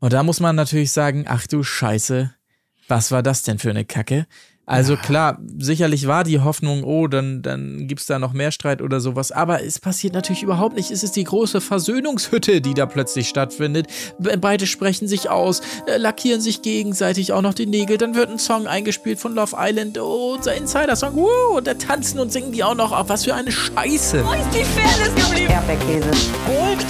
Und da muss man natürlich sagen, ach du Scheiße, was war das denn für eine Kacke? Also ja. klar, sicherlich war die Hoffnung, oh, dann, dann gibt es da noch mehr Streit oder sowas. Aber es passiert natürlich überhaupt nicht. Es ist die große Versöhnungshütte, die da plötzlich stattfindet. Beide sprechen sich aus, äh, lackieren sich gegenseitig auch noch die Nägel. Dann wird ein Song eingespielt von Love Island. Oh, unser Insider-Song. Uh, und da tanzen und singen die auch noch auf. Was für eine Scheiße. Wo ist die Fairness geblieben? Erdbeerkäse. Gold.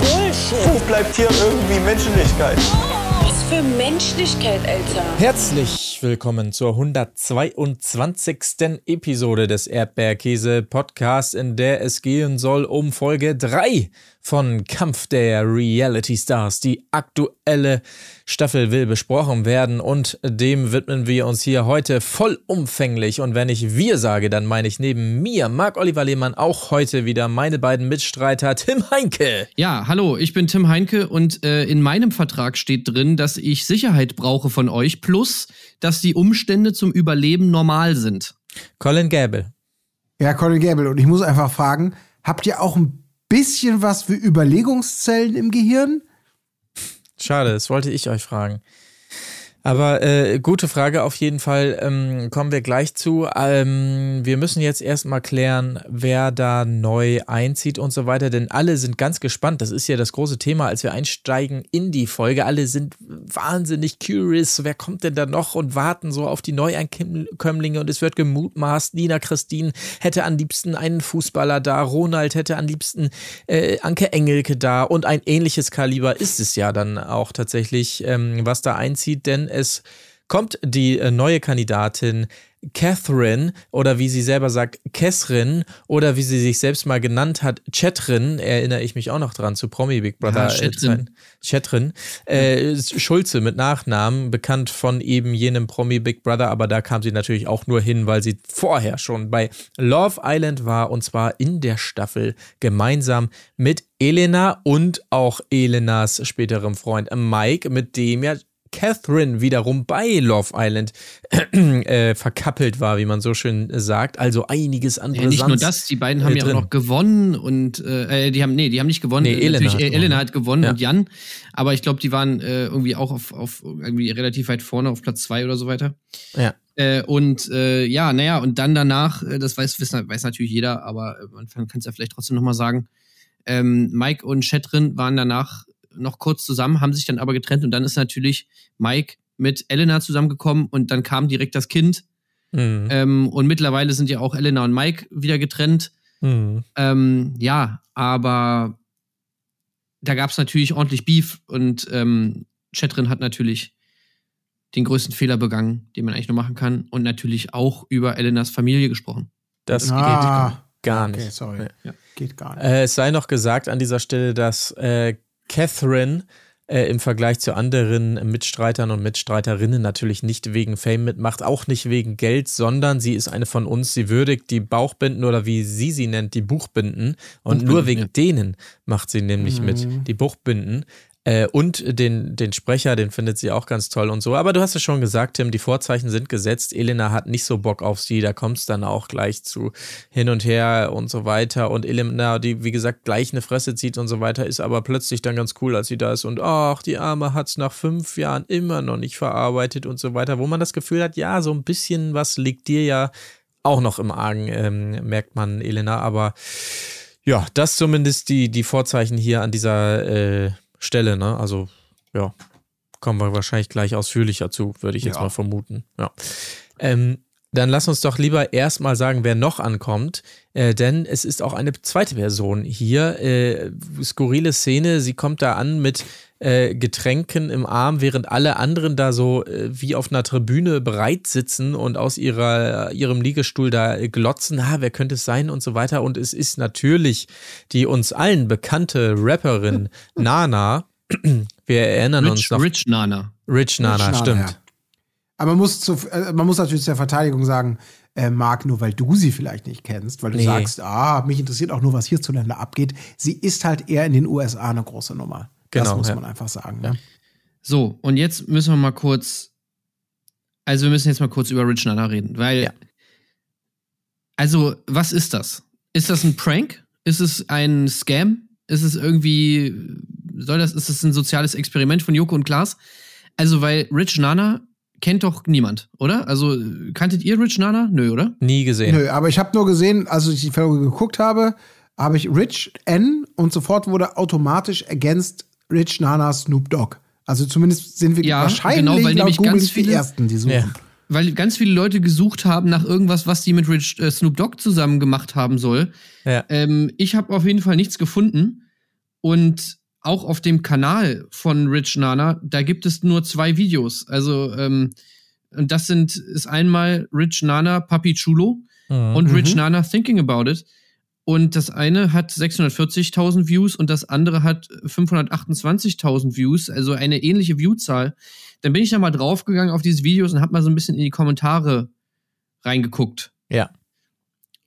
Bullshit. Wo bleibt hier irgendwie Menschlichkeit? Oh für Menschlichkeit, Alter. Herzlich willkommen zur 122. Episode des Erdbeerkäse Podcasts, in der es gehen soll um Folge 3 von Kampf der Reality Stars. Die aktuelle Staffel will besprochen werden und dem widmen wir uns hier heute vollumfänglich. Und wenn ich wir sage, dann meine ich neben mir, Marc-Oliver Lehmann, auch heute wieder meine beiden Mitstreiter, Tim Heinke. Ja, hallo, ich bin Tim Heinke und äh, in meinem Vertrag steht drin, dass ich Sicherheit brauche von euch, plus, dass die Umstände zum Überleben normal sind. Colin Gable. Ja, Colin Gable. Und ich muss einfach fragen, habt ihr auch ein bisschen was für Überlegungszellen im Gehirn? Schade, das wollte ich euch fragen. Aber äh, gute Frage auf jeden Fall. Ähm, kommen wir gleich zu. Ähm, wir müssen jetzt erstmal klären, wer da neu einzieht und so weiter, denn alle sind ganz gespannt. Das ist ja das große Thema, als wir einsteigen in die Folge. Alle sind wahnsinnig curious. Wer kommt denn da noch und warten so auf die Neuankömmlinge und es wird gemutmaßt. Nina Christine hätte am liebsten einen Fußballer da. Ronald hätte am liebsten äh, Anke Engelke da und ein ähnliches Kaliber ist es ja dann auch tatsächlich, ähm, was da einzieht, denn es kommt die äh, neue Kandidatin Catherine oder wie sie selber sagt, Kessrin oder wie sie sich selbst mal genannt hat, Chetrin, erinnere ich mich auch noch dran, zu Promi Big Brother. Ja, Chetrin. Chetrin. Äh, Schulze mit Nachnamen, bekannt von eben jenem Promi Big Brother, aber da kam sie natürlich auch nur hin, weil sie vorher schon bei Love Island war und zwar in der Staffel gemeinsam mit Elena und auch Elenas späterem Freund Mike, mit dem ja Catherine wiederum bei Love Island äh, verkappelt war, wie man so schön sagt. Also einiges an ja, Nicht nur das, die beiden haben äh, ja auch noch gewonnen und äh, äh, die haben, nee, die haben nicht gewonnen. Nee, Elena, hat, Elena hat gewonnen ja. und Jan. Aber ich glaube, die waren äh, irgendwie auch auf, auf irgendwie relativ weit vorne, auf Platz zwei oder so weiter. Ja. Äh, und äh, ja, naja, und dann danach, äh, das weiß, weiß, weiß natürlich jeder, aber man kann es ja vielleicht trotzdem nochmal sagen. Ähm, Mike und Chetrin waren danach noch kurz zusammen, haben sich dann aber getrennt und dann ist natürlich Mike mit Elena zusammengekommen und dann kam direkt das Kind. Mhm. Ähm, und mittlerweile sind ja auch Elena und Mike wieder getrennt. Mhm. Ähm, ja, aber da gab es natürlich ordentlich Beef und ähm, Chetrin hat natürlich den größten Fehler begangen, den man eigentlich nur machen kann und natürlich auch über Elenas Familie gesprochen. Das ah, geht gar nicht. Okay, sorry. Ja. Geht gar nicht. Äh, es sei noch gesagt an dieser Stelle, dass äh, Catherine äh, im Vergleich zu anderen Mitstreitern und Mitstreiterinnen natürlich nicht wegen Fame mitmacht, auch nicht wegen Geld, sondern sie ist eine von uns. Sie würdigt die Bauchbinden oder wie sie sie nennt, die Buchbinden. Und Buchbinden, nur wegen ja. denen macht sie nämlich mhm. mit, die Buchbinden. Äh, und den, den Sprecher, den findet sie auch ganz toll und so. Aber du hast es schon gesagt, Tim, die Vorzeichen sind gesetzt. Elena hat nicht so Bock auf sie, da kommt es dann auch gleich zu hin und her und so weiter. Und Elena, die wie gesagt gleich eine Fresse zieht und so weiter, ist aber plötzlich dann ganz cool, als sie da ist. Und ach, die Arme hat es nach fünf Jahren immer noch nicht verarbeitet und so weiter. Wo man das Gefühl hat, ja, so ein bisschen was liegt dir ja auch noch im Argen, ähm, merkt man, Elena. Aber ja, das zumindest die, die Vorzeichen hier an dieser äh, Stelle, ne? Also, ja, kommen wir wahrscheinlich gleich ausführlicher zu, würde ich jetzt ja. mal vermuten. Ja. Ähm, dann lass uns doch lieber erstmal sagen, wer noch ankommt, äh, denn es ist auch eine zweite Person hier. Äh, skurrile Szene, sie kommt da an mit äh, Getränken im Arm, während alle anderen da so äh, wie auf einer Tribüne bereit sitzen und aus ihrer, ihrem Liegestuhl da glotzen, ha, wer könnte es sein und so weiter. Und es ist natürlich die uns allen bekannte Rapperin Nana. Wir erinnern Rich, uns noch. Rich Nana. Rich Nana, Rich Nana stimmt. Ja. Aber man muss, zu, äh, man muss natürlich zur Verteidigung sagen, äh, Marc, nur weil du sie vielleicht nicht kennst, weil du nee. sagst, ah, mich interessiert auch nur, was hierzulande abgeht. Sie ist halt eher in den USA eine große Nummer. Genau, das muss ja. man einfach sagen. Ja. So, und jetzt müssen wir mal kurz, also wir müssen jetzt mal kurz über Rich Nana reden, weil, ja. also, was ist das? Ist das ein Prank? Ist es ein Scam? Ist es irgendwie soll das, ist das ein soziales Experiment von Joko und Klaas? Also, weil Rich Nana kennt doch niemand, oder? Also, kanntet ihr Rich Nana? Nö, oder? Nie gesehen. Nö, aber ich habe nur gesehen, als ich die Folge geguckt habe, habe ich Rich N und sofort wurde automatisch ergänzt Rich Nana Snoop Dogg. Also zumindest sind wir Ja, wahrscheinlich genau, weil nämlich Google ganz nicht die viele- ersten, die suchen. Ja. Weil ganz viele Leute gesucht haben nach irgendwas, was die mit Rich äh, Snoop Dogg zusammen gemacht haben soll. Ja. Ähm, ich habe auf jeden Fall nichts gefunden. Und auch auf dem Kanal von Rich Nana, da gibt es nur zwei Videos. Also, ähm, und das sind, ist einmal Rich Nana Papi Chulo Mhm. und Rich Nana Thinking About It. Und das eine hat 640.000 Views und das andere hat 528.000 Views, also eine ähnliche Viewzahl. Dann bin ich da mal draufgegangen auf diese Videos und habe mal so ein bisschen in die Kommentare reingeguckt. Ja.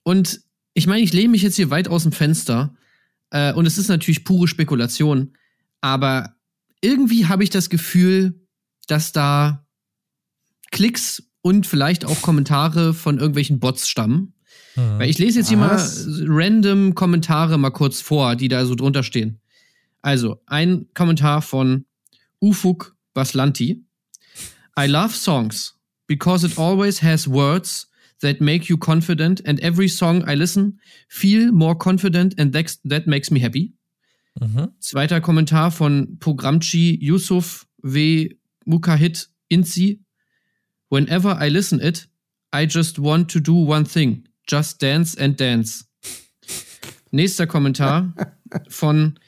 Und ich meine, ich lehne mich jetzt hier weit aus dem Fenster. Äh, und es ist natürlich pure Spekulation. Aber irgendwie habe ich das Gefühl, dass da Klicks und vielleicht auch Kommentare von irgendwelchen Bots stammen. Mhm. Weil ich lese jetzt hier Was? mal random Kommentare mal kurz vor, die da so drunter stehen. Also, ein Kommentar von Ufuk Baslanti. I love songs because it always has words that make you confident and every song I listen feel more confident and that, that makes me happy. Mhm. Zweiter Kommentar von Programchi Yusuf W. Mukahit Inzi. Whenever I listen it, I just want to do one thing. Just dance and dance. Nächster Kommentar von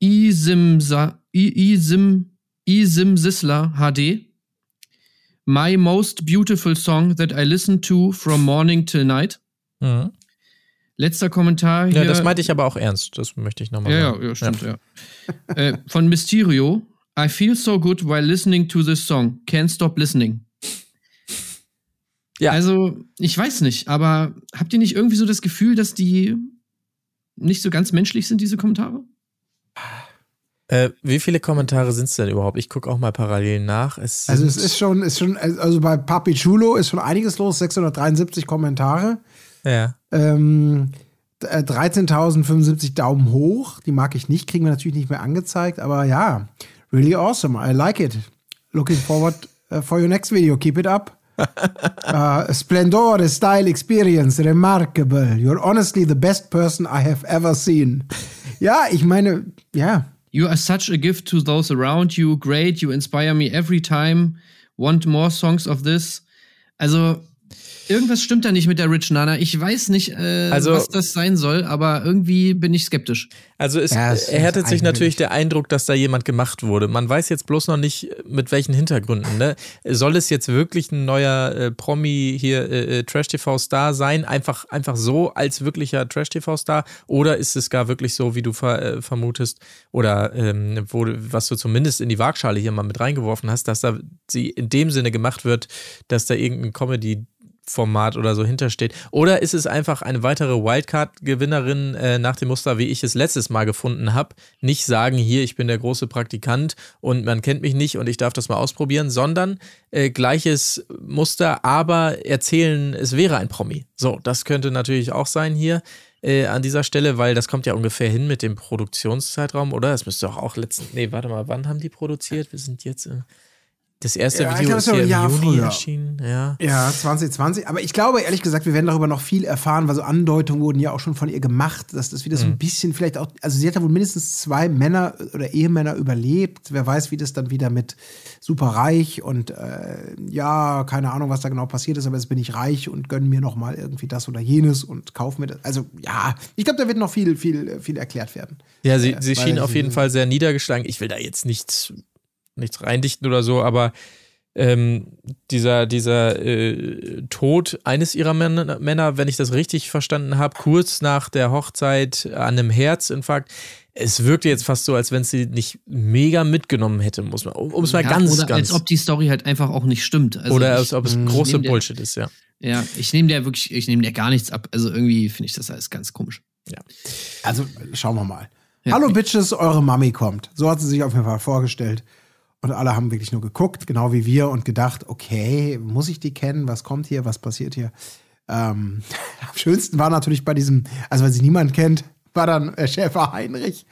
Isimsa, I- Isim, Isim Sisler HD. My most beautiful song that I listen to from morning till night. Mhm. Letzter Kommentar hier. Ja, das meinte ich aber auch ernst. Das möchte ich nochmal Ja, ja, sagen. ja, stimmt, ja. äh, von Mysterio. I feel so good while listening to this song. Can't stop listening. Ja. Also, ich weiß nicht, aber habt ihr nicht irgendwie so das Gefühl, dass die nicht so ganz menschlich sind, diese Kommentare? Äh, wie viele Kommentare sind es denn überhaupt? Ich gucke auch mal parallel nach. Es Also es ist schon, ist schon, also bei Papi Chulo ist schon einiges los, 673 Kommentare. Ja. Ähm, äh, 13.075 Daumen hoch. Die mag ich nicht, kriegen wir natürlich nicht mehr angezeigt, aber ja, really awesome. I like it. Looking forward uh, for your next video. Keep it up. uh, splendore style experience, remarkable. You're honestly the best person I have ever seen. Ja, ich meine, ja. You are such a gift to those around you. Great, you inspire me every time. Want more songs of this? Also, irgendwas stimmt da nicht mit der Rich Nana. Ich weiß nicht, äh, Also- was das sein soll, aber irgendwie bin ich skeptisch. Also es Ja, erhärtet sich natürlich der Eindruck, dass da jemand gemacht wurde. Man weiß jetzt bloß noch nicht, mit welchen Hintergründen. Ne? Soll es jetzt wirklich ein neuer äh, Promi hier äh, äh, Trash-TV-Star sein? Einfach, einfach so als wirklicher Trash-TV-Star? Oder ist es gar wirklich so, wie du ver äh, vermutest, oder ähm, wo, was du zumindest in die Waagschale hier mal mit reingeworfen hast, dass da sie in dem Sinne gemacht wird, dass da irgendein Comedy Format oder so hintersteht. Oder ist es einfach eine weitere Wildcard-Gewinnerin äh, nach dem Muster, wie ich es letztes Mal gefunden habe? Nicht sagen, hier, ich bin der große Praktikant und man kennt mich nicht und ich darf das mal ausprobieren, sondern äh, gleiches Muster, aber erzählen, es wäre ein Promi. So, das könnte natürlich auch sein hier äh, an dieser Stelle, weil das kommt ja ungefähr hin mit dem Produktionszeitraum, oder? Das müsste doch auch letzten. Nee, warte mal, wann haben die produziert? Wir sind jetzt. Äh, das erste Ja, Video glaub, ist ja im Jahr Juni früher. erschienen. Ja. Ja, 2020. Aber ich glaube, ehrlich gesagt, wir werden darüber noch viel erfahren, weil so Andeutungen wurden ja auch schon von ihr gemacht, dass das wieder so ein bisschen vielleicht auch, also sie hat ja wohl mindestens zwei Männer oder Ehemänner überlebt. Wer weiß, wie das dann wieder mit superreich und äh, ja, keine Ahnung, was da genau passiert ist, aber jetzt bin ich reich und gönn mir noch mal irgendwie das oder jenes und kauf mir das. Also ja, ich glaube, da wird noch viel, viel, viel erklärt werden. Ja, sie, Äh, sie schien auf jeden Fall sehr niedergeschlagen. Ich will da jetzt nichts, nichts reindichten oder so, aber ähm, dieser, dieser äh, Tod eines ihrer Männer, Männer, wenn ich das richtig verstanden habe, kurz nach der Hochzeit an einem Herzinfarkt, es wirkte jetzt fast so, als wenn sie nicht mega mitgenommen hätte, muss man, um es mal Ja, ganz, oder ganz. als ob die Story halt einfach auch nicht stimmt. Also oder ich, als ob es große der- Bullshit ist, ja. Ja, ich nehme der wirklich, ich nehme der gar nichts ab. Also irgendwie finde ich das alles ganz komisch. Also schauen wir mal. Ja. Hallo Bitches, eure Mami kommt. So hat sie sich auf jeden Fall vorgestellt. Und alle haben wirklich nur geguckt, genau wie wir, und gedacht, okay, muss ich die kennen? Was kommt hier? Was passiert hier? Ähm, am schönsten war natürlich bei diesem, also weil sie niemand kennt, war dann äh, Schäfer Heinrich,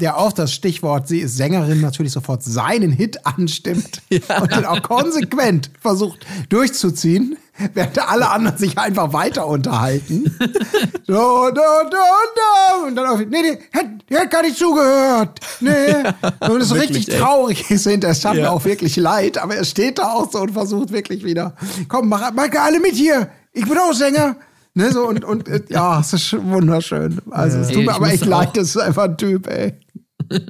der auf das Stichwort, sie ist Sängerin, natürlich sofort seinen Hit anstimmt und den auch konsequent versucht durchzuziehen, während alle anderen sich einfach weiter unterhalten. so, da, da, da. Und dann auf, nee, nee, hätte hätt gar nicht zugehört. Nee. Und es ist richtig ey. traurig ist hinterher. Es tat mir Ja. auch wirklich leid, aber er steht da auch so und versucht wirklich wieder, komm, mach, mach alle mit hier. Ich bin auch Sänger. Ne, so und, und äh, ja, es ist wunderschön. Also es Ey, tut mir ich aber echt leid, das ist einfach ein Typ, ey.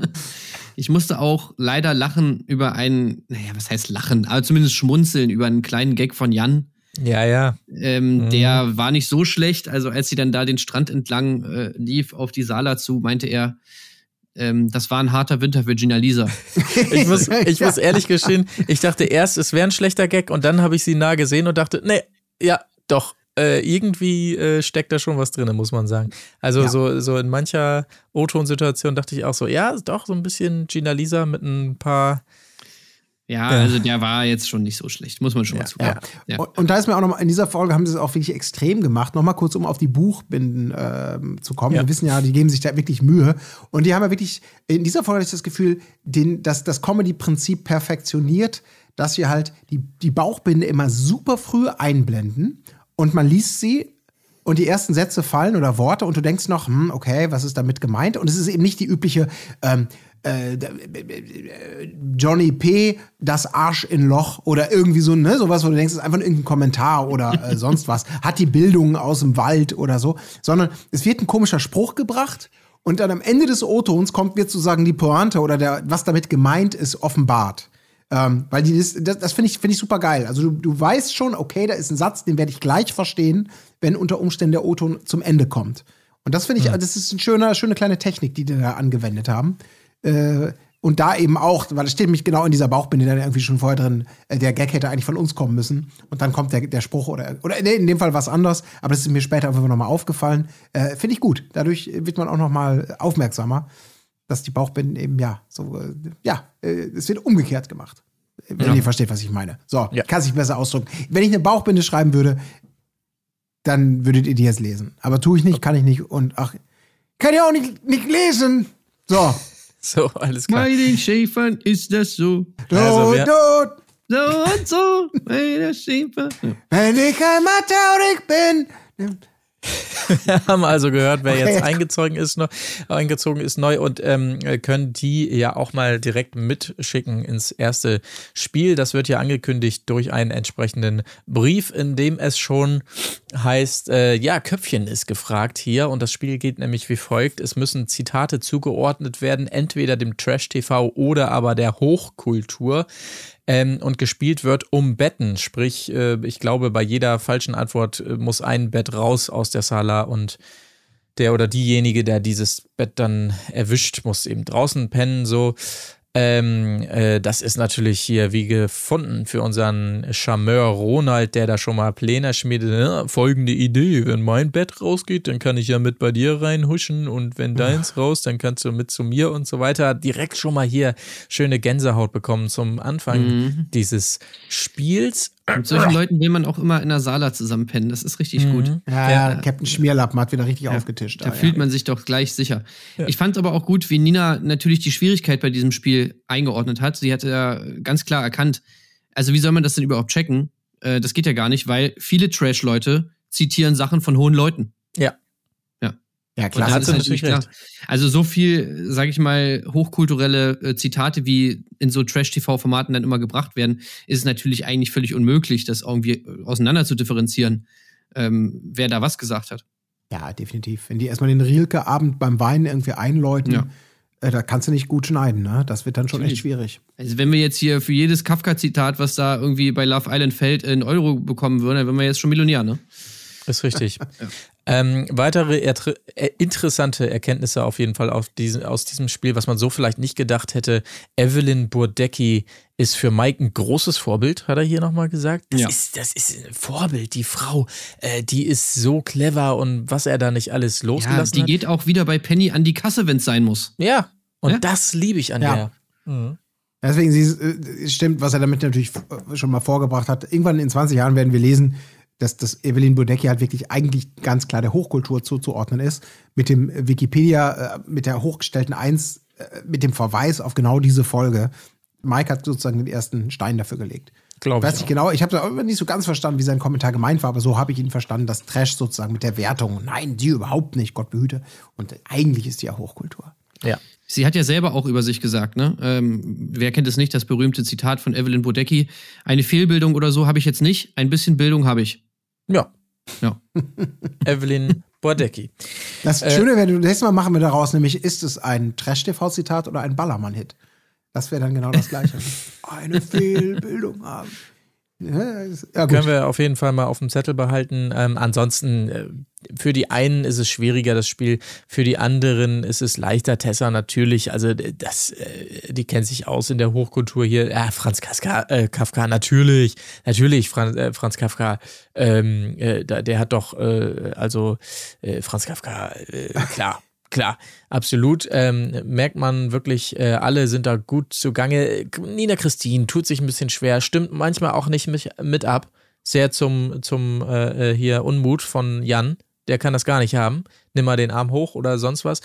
Ich musste auch leider lachen über einen, naja, was heißt lachen, aber zumindest schmunzeln über einen kleinen Gag von Jan. Ja, ja. Ähm, Der war nicht so schlecht. Also als sie dann da den Strand entlang äh, lief auf die Sala zu, meinte er, ähm, das war ein harter Winter für Gina Lisa. Ich muss, ich muss ehrlich gestehen, ich dachte erst, es wäre ein schlechter Gag und dann habe ich sie nah gesehen und dachte, nee, ja, doch. Äh, irgendwie äh, steckt da schon was drin, muss man sagen. Also Ja. so, so in mancher O-Ton-Situation dachte ich auch so, ja, doch, so ein bisschen Gina Lisa mit ein paar. Ja, also der war jetzt schon nicht so schlecht, muss man schon mal zugeben. Ja. Und, und da ist mir auch nochmal, in dieser Folge haben sie es auch wirklich extrem gemacht. Nochmal kurz, um auf die Buchbinden ähm, zu kommen. Ja. Wir wissen ja, die geben sich da wirklich Mühe. Und die haben ja wirklich, in dieser Folge habe ich das Gefühl, den, dass das Comedy-Prinzip perfektioniert, dass wir halt die, die Bauchbinde immer super früh einblenden und man liest sie und die ersten Sätze fallen oder Worte und du denkst noch, hm, okay, was ist damit gemeint? Und es ist eben nicht die übliche ähm, äh, Johnny P., das Arsch in Loch oder irgendwie so, ne, sowas, wo du denkst, es ist einfach irgendein Kommentar oder äh, sonst was. Hat die Bildung aus dem Wald oder so, sondern es wird ein komischer Spruch gebracht und dann am Ende des O-Tons kommt, wird sozusagen die Pointe oder der, was damit gemeint ist, offenbart. Ähm, weil die, das, das, finde ich, find ich super geil. Also du, du weißt schon, okay, da ist ein Satz, den werde ich gleich verstehen, wenn unter Umständen der O-Ton zum Ende kommt. Und das finde ich, das ist eine schöne, schöne kleine Technik, die die da angewendet haben. Äh, und da eben auch, weil es steht nämlich genau in dieser Bauchbinde dann irgendwie schon vorher drin, äh, der Gag hätte eigentlich von uns kommen müssen. Und dann kommt der, der Spruch oder, oder nee, in dem Fall was anderes, aber das ist mir später einfach nochmal aufgefallen. Äh, Finde ich gut. Dadurch wird man auch nochmal aufmerksamer, dass die Bauchbinden eben, ja, so, äh, ja, äh, es wird umgekehrt gemacht. Wenn ihr versteht, was ich meine. So, Ja. kann sich besser ausdrücken. Wenn ich eine Bauchbinde schreiben würde, dann würdet ihr die jetzt lesen. Aber tue ich nicht, kann ich nicht und ach, kann ja auch nicht, nicht lesen. So. So, alles klar. Bei den Schäfern ist das so. Du, Also, du, So und so, bei der Schäfer. wenn ich ein Matheurik bin. Wir haben also gehört, wer jetzt jetzt- eingezogen ist, noch, eingezogen ist neu und ähm, können die ja auch mal direkt mitschicken ins erste Spiel. Das wird ja angekündigt durch einen entsprechenden Brief, in dem es schon heißt, äh, ja, Köpfchen ist gefragt hier und das Spiel geht nämlich wie folgt. Es müssen Zitate zugeordnet werden, entweder dem Trash-TV oder aber der Hochkultur. Ähm, und gespielt wird um Betten. Sprich, äh, ich glaube, bei jeder falschen Antwort äh, muss ein Bett raus aus der Sala und der oder diejenige, der dieses Bett dann erwischt, muss eben draußen pennen. So. Ähm, äh, das ist natürlich hier wie gefunden für unseren Charmeur Ronald, der da schon mal Pläne schmiedet. Ja, folgende Idee: Wenn mein Bett rausgeht, dann kann ich ja mit bei dir reinhuschen und wenn deins raus, dann kannst du mit zu mir und so weiter. Direkt schon mal hier schöne Gänsehaut bekommen zum Anfang dieses Spiels. Mit solchen Leuten will man auch immer in der Sala zusammenpennen. Das ist richtig gut. Ja, Ja. ja, Captain Schmierlappen hat wieder richtig aufgetischt. Da Ah, fühlt ja. man sich doch gleich sicher. Ich fand aber auch gut, wie Nina natürlich die Schwierigkeit bei diesem Spiel eingeordnet hat. Sie hatte ja ganz klar erkannt, also wie soll man das denn überhaupt checken? Äh, das geht ja gar nicht, weil viele Trash-Leute zitieren Sachen von hohen Leuten. Ja. Ja, klar. da hat sie natürlich natürlich klar. Also so viel, sage ich mal, hochkulturelle äh, Zitate, wie in so Trash-TV-Formaten dann immer gebracht werden, ist es natürlich eigentlich völlig unmöglich, das irgendwie äh, auseinander zu differenzieren, ähm, wer da was gesagt hat. Ja, definitiv. Wenn die erstmal den Rilke-Abend beim Weinen irgendwie einläuten, Ja. äh, da kannst du nicht gut schneiden, ne? Das wird dann schon echt Natürlich. schwierig. Also wenn wir jetzt hier für jedes Kafka-Zitat, was da irgendwie bei Love Island fällt, in Euro bekommen würden, dann wären wir jetzt schon Millionär, ne? Ist richtig. ähm, weitere äh, interessante Erkenntnisse auf jeden Fall auf diese, aus diesem Spiel, was man so vielleicht nicht gedacht hätte. Evelyn Burdecki ist für Mike ein großes Vorbild, hat er hier nochmal gesagt. Das, Ja. ist, das ist ein Vorbild, die Frau, äh, die ist so clever und was er da nicht alles Ja, losgelassen die hat. geht auch wieder bei Penny an die Kasse, wenn es sein muss. Ja, und Ja. das liebe ich an Ja. der. Mhm. Deswegen sie, äh, stimmt, was er damit natürlich äh, schon mal vorgebracht hat. Irgendwann in 20 Jahren werden wir lesen, dass, dass Evelyn Bodecki halt wirklich eigentlich ganz klar der Hochkultur zuzuordnen ist, mit dem Wikipedia, äh, mit der hochgestellten Eins, äh, mit dem Verweis auf genau diese Folge. Mike hat sozusagen den ersten Stein dafür gelegt. Glaube Weiß ich. genau, ich habe da nicht so ganz verstanden, wie sein Kommentar gemeint war, aber so habe ich ihn verstanden, dass Trash sozusagen mit der Wertung, nein, die überhaupt nicht, Gott behüte. Und eigentlich ist die ja Hochkultur. Ja. Sie hat ja selber auch über sich gesagt, ne? Ähm, wer kennt es nicht, das berühmte Zitat von Evelyn Bodecki? Eine Fehlbildung oder so habe ich jetzt nicht, ein bisschen Bildung habe ich. Ja. Ja. Evelyn Bordecki. Das Äh, Schöne wäre, nächstes Mal machen wir daraus nämlich, ist es ein Trash-TV-Zitat oder ein Ballermann-Hit? Das wäre dann genau das Gleiche. Eine Fehlbildung haben. Ja. Können wir auf jeden Fall mal auf dem Zettel behalten. Ähm, ansonsten, äh, für die einen ist es schwieriger, das Spiel. Für die anderen ist es leichter. Tessa natürlich, also das, äh, die kennt sich aus in der Hochkultur hier. Ja, Franz Kafka, äh, Kafka natürlich, natürlich, Franz, äh, Franz Kafka, ähm, äh, der hat doch, äh, also Franz Kafka, klar. Klar, absolut. Ähm, merkt man wirklich, äh, alle sind da gut zugange. Nina Christine tut sich ein bisschen schwer, stimmt manchmal auch nicht mich, mit ab. Sehr zum, zum äh, äh, hier Unmut von Jan. Der kann das gar nicht haben. Nimm mal den Arm hoch oder sonst was.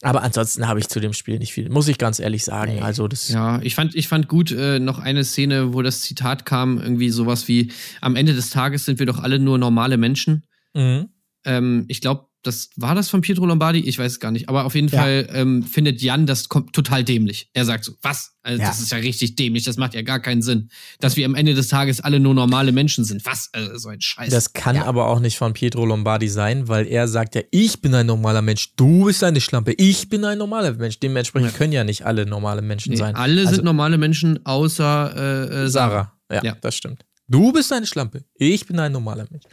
Aber ansonsten habe ich zu dem Spiel nicht viel. Muss ich ganz ehrlich sagen. Also das. Ja, ich fand, ich fand gut äh, noch eine Szene, wo das Zitat kam, irgendwie sowas wie, am Ende des Tages sind wir doch alle nur normale Menschen. Mhm. Ähm, ich glaube, das war das von Pietro Lombardi, ich weiß es gar nicht. Aber auf jeden Ja. Fall ähm, findet Jan das total dämlich. Er sagt so, was? Also, Ja. Das ist ja richtig dämlich, das macht ja gar keinen Sinn. Dass wir am Ende des Tages alle nur normale Menschen sind. Was? Also, so ein Scheiß. Das kann Ja. aber auch nicht von Pietro Lombardi sein, weil er sagt ja, ich bin ein normaler Mensch, du bist eine Schlampe, ich bin ein normaler Mensch. Dementsprechend können ja nicht alle normale Menschen nee, sein. alle Also- sind normale Menschen, außer äh, äh, Sarah. Sarah. Ja. das stimmt. Du bist eine Schlampe. Ich bin ein normaler Mensch.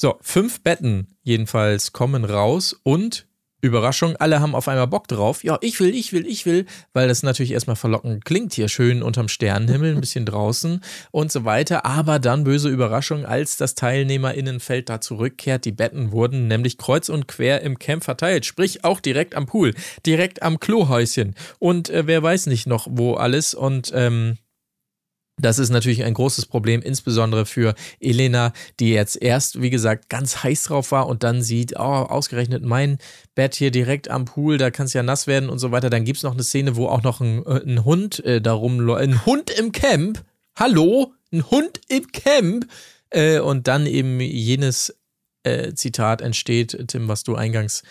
So, fünf Betten jedenfalls kommen raus und Überraschung, alle haben auf einmal Bock drauf. Ja, ich will, ich will, ich will, weil das natürlich erstmal verlockend klingt hier schön unterm Sternenhimmel, ein bisschen draußen und so weiter. Aber dann böse Überraschung, als das Teilnehmerinnenfeld da zurückkehrt. Die Betten wurden nämlich kreuz und quer im Camp verteilt, sprich auch direkt am Pool, direkt am Klohäuschen und äh, wer weiß nicht noch wo alles und ähm, das ist natürlich ein großes Problem, insbesondere für Elena, die jetzt erst, wie gesagt, ganz heiß drauf war und dann sieht, oh, ausgerechnet mein Bett hier direkt am Pool, da kann es ja nass werden und so weiter. Dann gibt es noch eine Szene, wo auch noch ein, äh, ein Hund äh, darum. Ein Hund im Camp? Hallo? Ein Hund im Camp? Äh, und dann eben jenes äh, Zitat entsteht, Tim, was du eingangs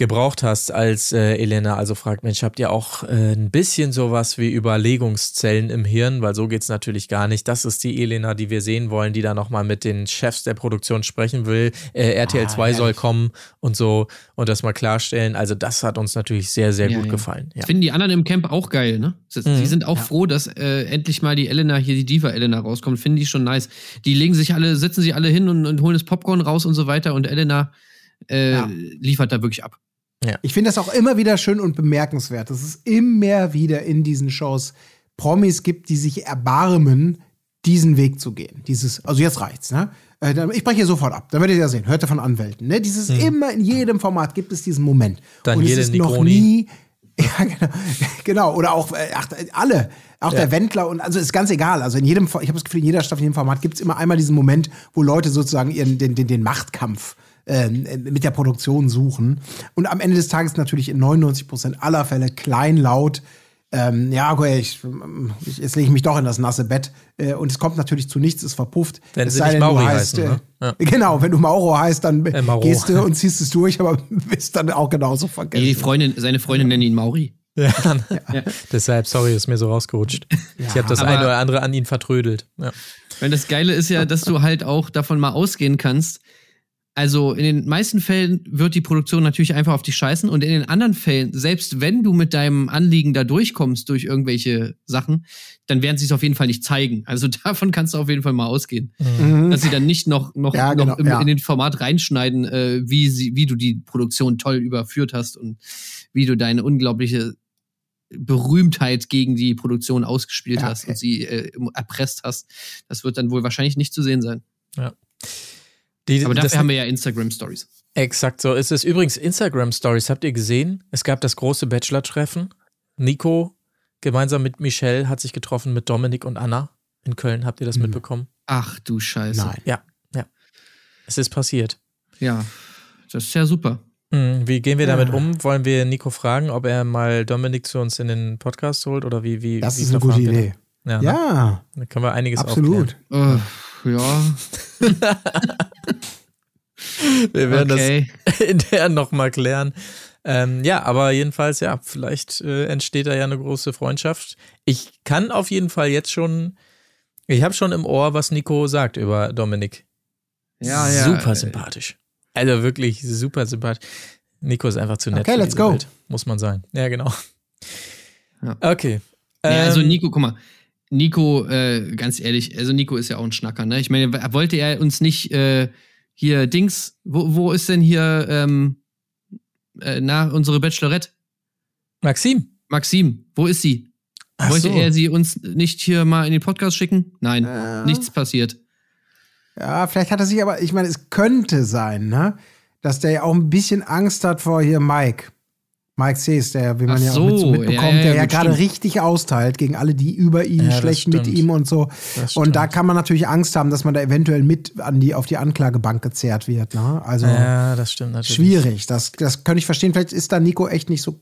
gebraucht hast, als äh, Elena also fragt, Mensch, habt ihr auch äh, ein bisschen sowas wie Überlegungszellen im Hirn? Weil so geht's natürlich gar nicht. Das ist die Elena, die wir sehen wollen, die da nochmal mit den Chefs der Produktion sprechen will. Äh, RTL Ah, 2 soll herrlich. kommen und so und das mal klarstellen. Also das hat uns natürlich sehr, sehr Ja, gut ja. gefallen. Ja. Das finden die anderen im Camp auch geil, ne? Sie Mhm. die sind auch froh, dass äh, endlich mal die Elena hier, die Diva-Elena rauskommt. Finden die schon nice. Die legen sich alle, setzen sich alle hin und, und holen das Popcorn raus und so weiter und Elena äh, Ja. liefert da wirklich ab. Ich finde das auch immer wieder schön und bemerkenswert, dass es immer wieder in diesen Shows Promis gibt, die sich erbarmen, diesen Weg zu gehen. Dieses, also jetzt reicht's, ne? Äh, Ich breche hier sofort ab. Dann werdet ihr ja sehen. Hört ihr von Anwälten. Ne? Dieses immer in jedem Format gibt es diesen Moment. Dann und es ist noch nie. Ja, genau. genau. Oder auch äh, ach, alle. Auch der Wendler und also ist ganz egal. Also in jedem, ich habe das Gefühl, in jeder Staffel, in jedem Format gibt es immer einmal diesen Moment, wo Leute sozusagen ihren, den, den, den Machtkampf ähm, mit der Produktion suchen. Und am Ende des Tages natürlich in 99 Prozent aller Fälle kleinlaut. Ähm, ja, okay, ich, ich, jetzt lege ich mich doch in das nasse Bett. Äh, und es kommt natürlich zu nichts, es verpufft. Wenn es sie sei nicht denn, du Mauri heißt, heißen, ne? äh, Ja. Genau, wenn du Mauro heißt, dann Äh, Mauro. gehst du und ziehst es durch, aber bist dann auch genauso vergessen. Die Freundin, seine Freundin nennen ihn Mauri. Ja, Deshalb, sorry, ist mir so rausgerutscht. ich habe das Aber- eine oder andere an ihn vertrödelt. Ja. Weil das Geile ist ja, dass du halt auch davon mal ausgehen kannst. Also in den meisten Fällen wird die Produktion natürlich einfach auf dich scheißen und in den anderen Fällen, selbst wenn du mit deinem Anliegen da durchkommst durch irgendwelche Sachen, dann werden sie es auf jeden Fall nicht zeigen. Also davon kannst du auf jeden Fall mal ausgehen, Mhm. dass sie dann nicht noch noch, Ja, noch genau, im, ja. in den Format reinschneiden, äh, wie sie, wie du die Produktion toll überführt hast und wie du deine unglaubliche Berühmtheit gegen die Produktion ausgespielt Ja, hast äh. und sie äh, erpresst hast. Das wird dann wohl wahrscheinlich nicht zu sehen sein. Die, Aber das- dafür haben wir ja Instagram Stories. Exakt so ist es. Übrigens, Instagram Stories, habt ihr gesehen? Es gab das große Bachelor-Treffen. Nico gemeinsam mit Michelle hat sich getroffen mit Dominik und Anna in Köln. Habt ihr das Mhm. mitbekommen? Ach du Scheiße. Nein. Ja, ja. Es ist passiert. Ja, das ist ja super. Hm, Wie gehen wir Ja. damit um? Wollen wir Nico fragen, ob er mal Dominik zu uns in den Podcast holt oder wie? wie Das wie ist eine gute wir Idee. Ja, ne? Ja, Dann können wir einiges absolut. Äh, ja, aufklären. Wir werden okay. das intern nochmal klären. Ähm, ja, aber jedenfalls, ja, vielleicht äh, entsteht da ja eine große Freundschaft. Ich kann auf jeden Fall jetzt schon, ich habe schon im Ohr, was Nico sagt über Dominik. Ja, ja. Super sympathisch. Also wirklich super sympathisch. Nico ist einfach zu nett. Okay, let's go. Welt, muss man sagen. Ja, genau. Ja. Okay. Ja, also Ähm, Nico, guck mal. Nico, äh, ganz ehrlich, also Nico ist ja auch ein Schnacker, ne? Ich meine, wollte er uns nicht äh, hier Dings, wo, wo ist denn hier ähm, äh, na, unsere Bachelorette? Maxim. Maxim, wo ist sie? Ach Wollte so. er sie uns nicht hier mal in den Podcast schicken? Nein, Äh, nichts passiert. Ja, vielleicht hat er sich aber, ich meine, es könnte sein, ne? Dass der ja auch ein bisschen Angst hat vor hier Mike. Mike Sees, der, wie man Ach ja auch mit, so, mitbekommt, ja, ja, der ja gerade richtig austeilt gegen alle, die über ihn, Ja, schlecht mit ihm und so. Und da kann man natürlich Angst haben, dass man da eventuell mit an die, auf die Anklagebank gezerrt wird. Ne? Also Ja, das stimmt natürlich. schwierig. Das, das könnte ich verstehen. Vielleicht ist da Nico echt nicht so,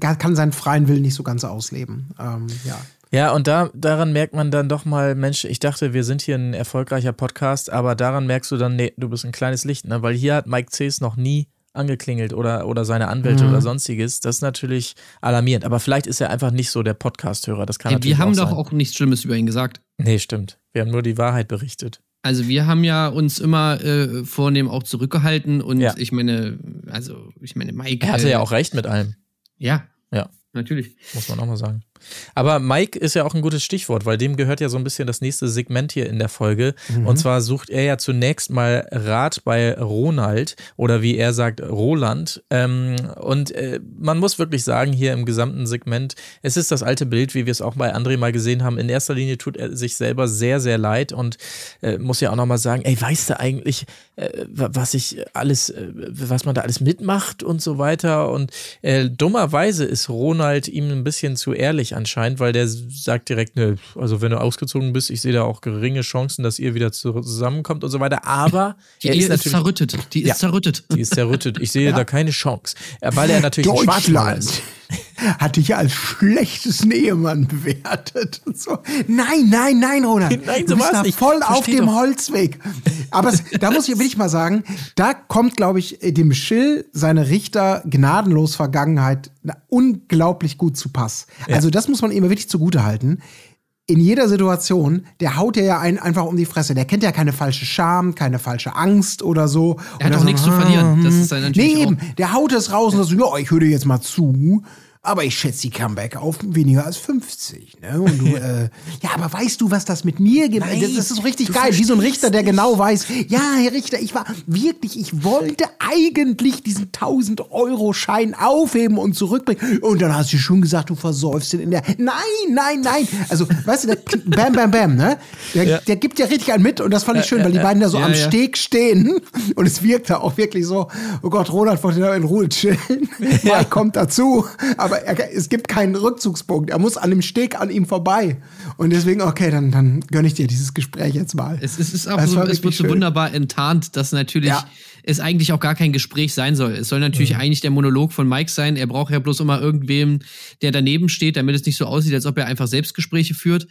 kann seinen freien Willen nicht so ganz ausleben. Ähm, ja. Ja, und da, daran merkt man dann doch mal, Mensch, ich dachte, wir sind hier ein erfolgreicher Podcast, aber daran merkst du dann, nee, du bist ein kleines Licht, ne? Weil hier hat Mike Cs noch nie angeklingelt oder, oder seine Anwälte Mhm. oder sonstiges. Das ist natürlich alarmierend. Aber vielleicht ist er einfach nicht so der Podcast-Hörer. Das kann Ey, natürlich wir haben auch doch sein. auch nichts Schlimmes über ihn gesagt. Nee, stimmt. Wir haben nur die Wahrheit berichtet. Also wir haben ja uns immer äh, vornehm auch zurückgehalten und Ja. ich meine, also ich meine, Mike. Er hatte äh, ja auch recht mit allem, Ja. Ja. Natürlich. muss man auch mal sagen. Aber Mike ist ja auch ein gutes Stichwort, weil dem gehört ja so ein bisschen das nächste Segment hier in der Folge. Mhm. Und zwar sucht er ja zunächst mal Rat bei Ronald oder wie er sagt, Roland. Ähm, und äh, man muss wirklich sagen, hier im gesamten Segment, es ist das alte Bild, wie wir es auch bei André mal gesehen haben. In erster Linie tut er sich selber sehr, sehr leid und äh, muss ja auch nochmal sagen, ey, weißt du eigentlich, äh, wa- was ich alles, was man da alles mitmacht und so weiter. Und dummerweise ist Ronald ihm ein bisschen zu ehrlich anscheinend, weil der sagt direkt, ne, also wenn du ausgezogen bist, ich sehe da auch geringe Chancen, dass ihr wieder zu- zusammenkommt und so weiter. Aber Die Ehe ist ist, zerrüttet. Die ist Ja. zerrüttet. Die ist zerrüttet. Ich sehe da keine Chance. Weil er natürlich ein Schwarzmaler Deutschland ist. Hat dich als schlechtes Ehemann bewertet. So. Nein, nein, nein, Ronald. Nein, du so bist war's da nicht. voll auf Versteh dem doch. Holzweg. Aber es, da muss ich wirklich mal sagen, da kommt, glaube ich, dem Schill seine Richter gnadenlos Vergangenheit unglaublich gut zu Pass. Also das muss man ihm wirklich zugute halten. In jeder Situation, der haut dir ja einen einfach um die Fresse. Der kennt ja keine falsche Scham, keine falsche Angst oder so. Er hat auch so, nichts zu verlieren. Das ist dann natürlich Nee, eben. Der haut es raus und sagt so, ja, ich höre dir jetzt mal zu. Aber ich schätze die Comeback auf weniger als 50. Ne? Und du, äh, ja, aber weißt du, was das mit mir gibt? Nein, das ist so richtig geil. Wie so ein Richter, der genau weiß, ja, Herr Richter, ich war wirklich, ich wollte eigentlich diesen 1000-Euro-Schein aufheben und zurückbringen. Und dann hast du schon gesagt, du versäufst den in der. Nein, nein, nein. Also, weißt du, der, bam, bam, bam, ne? Der, Ja. der gibt ja richtig einen mit und das fand ich schön, weil die beiden da so Ja, am ja. Steg stehen und es wirkt da auch wirklich so, oh Gott, Ronald wollte da in Ruhe chillen. Mike kommt dazu, aber er, es gibt keinen Rückzugspunkt. Er muss an dem Steg an ihm vorbei. Und deswegen, okay, dann, dann gönne ich dir dieses Gespräch jetzt mal. Es, es ist auch so, es wird so schön. wunderbar enttarnt, dass natürlich Ja. es eigentlich auch gar kein Gespräch sein soll. Es soll natürlich Mhm. eigentlich der Monolog von Mike sein. Er braucht ja bloß immer irgendwem, der daneben steht, damit es nicht so aussieht, als ob er einfach Selbstgespräche führt.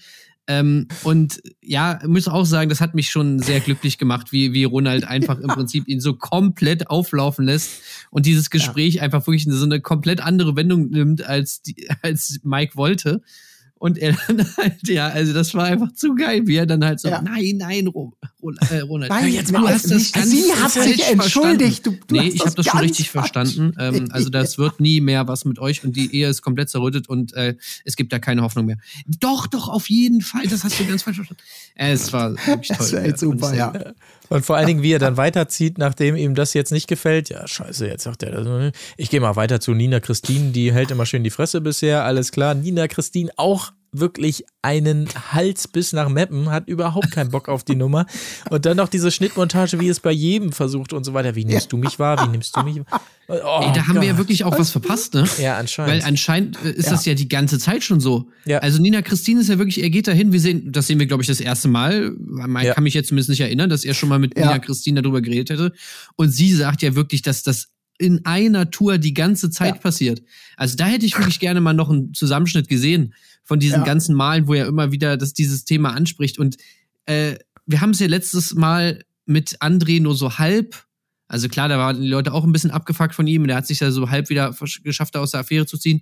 Ähm, und ja, muss auch sagen, das hat mich schon sehr glücklich gemacht, wie, wie Ronald einfach im Prinzip ihn so komplett auflaufen lässt und dieses Gespräch einfach wirklich so eine komplett andere Wendung nimmt, als, die, als Mike wollte. Und er dann halt, ja, also das war einfach zu geil, wie er dann halt so, Ja. nein, nein, Ro Ro äh, Ronald, Nein, hör jetzt du mal hast auf, das sie- ganz sie hat sich entschuldigt, du- du nee, ich habe das schon richtig falsch. verstanden. Ähm, also das wird nie mehr was mit euch und die Ehe ist komplett zerrüttet und äh, es gibt da keine Hoffnung mehr. Doch, doch, auf jeden Fall, das hast du ganz falsch verstanden. Äh, es war wirklich toll. Das ist echt super, Und, äh, ja. Und vor allen Dingen, wie er dann weiterzieht, nachdem ihm das jetzt nicht gefällt. Ja, scheiße, jetzt sagt er das. Ich gehe mal weiter zu Nina Christine, die hält immer schön die Fresse bisher, alles klar. Nina Christine auch wirklich einen Hals bis nach Meppen, hat überhaupt keinen Bock auf die Nummer. Und dann noch diese Schnittmontage, wie es bei jedem versucht und so weiter. Wie nimmst du mich wahr? Wie nimmst du mich wahr? Oh, Ey, da haben wir ja Gott. wirklich auch was verpasst, ne? Ja, anscheinend. Weil anscheinend äh, ist das ja die ganze Zeit schon so. Ja. Also Nina Christine ist ja wirklich, er geht dahin, wir sehen, das sehen wir, glaube ich, das erste Mal. Man Ja. kann mich jetzt zumindest nicht erinnern, dass er schon mal mit Ja. Nina Christine darüber geredet hätte. Und sie sagt ja wirklich, dass das in einer Tour die ganze Zeit Ja. passiert. Also da hätte ich wirklich gerne mal noch einen Zusammenschnitt gesehen von diesen Ja. ganzen Malen, wo er immer wieder das, dieses Thema anspricht. Und äh, wir haben es ja letztes Mal mit André nur so halb. Also klar, da waren die Leute auch ein bisschen abgefuckt von ihm. und Der hat sich ja so halb wieder geschafft, da aus der Affäre zu ziehen.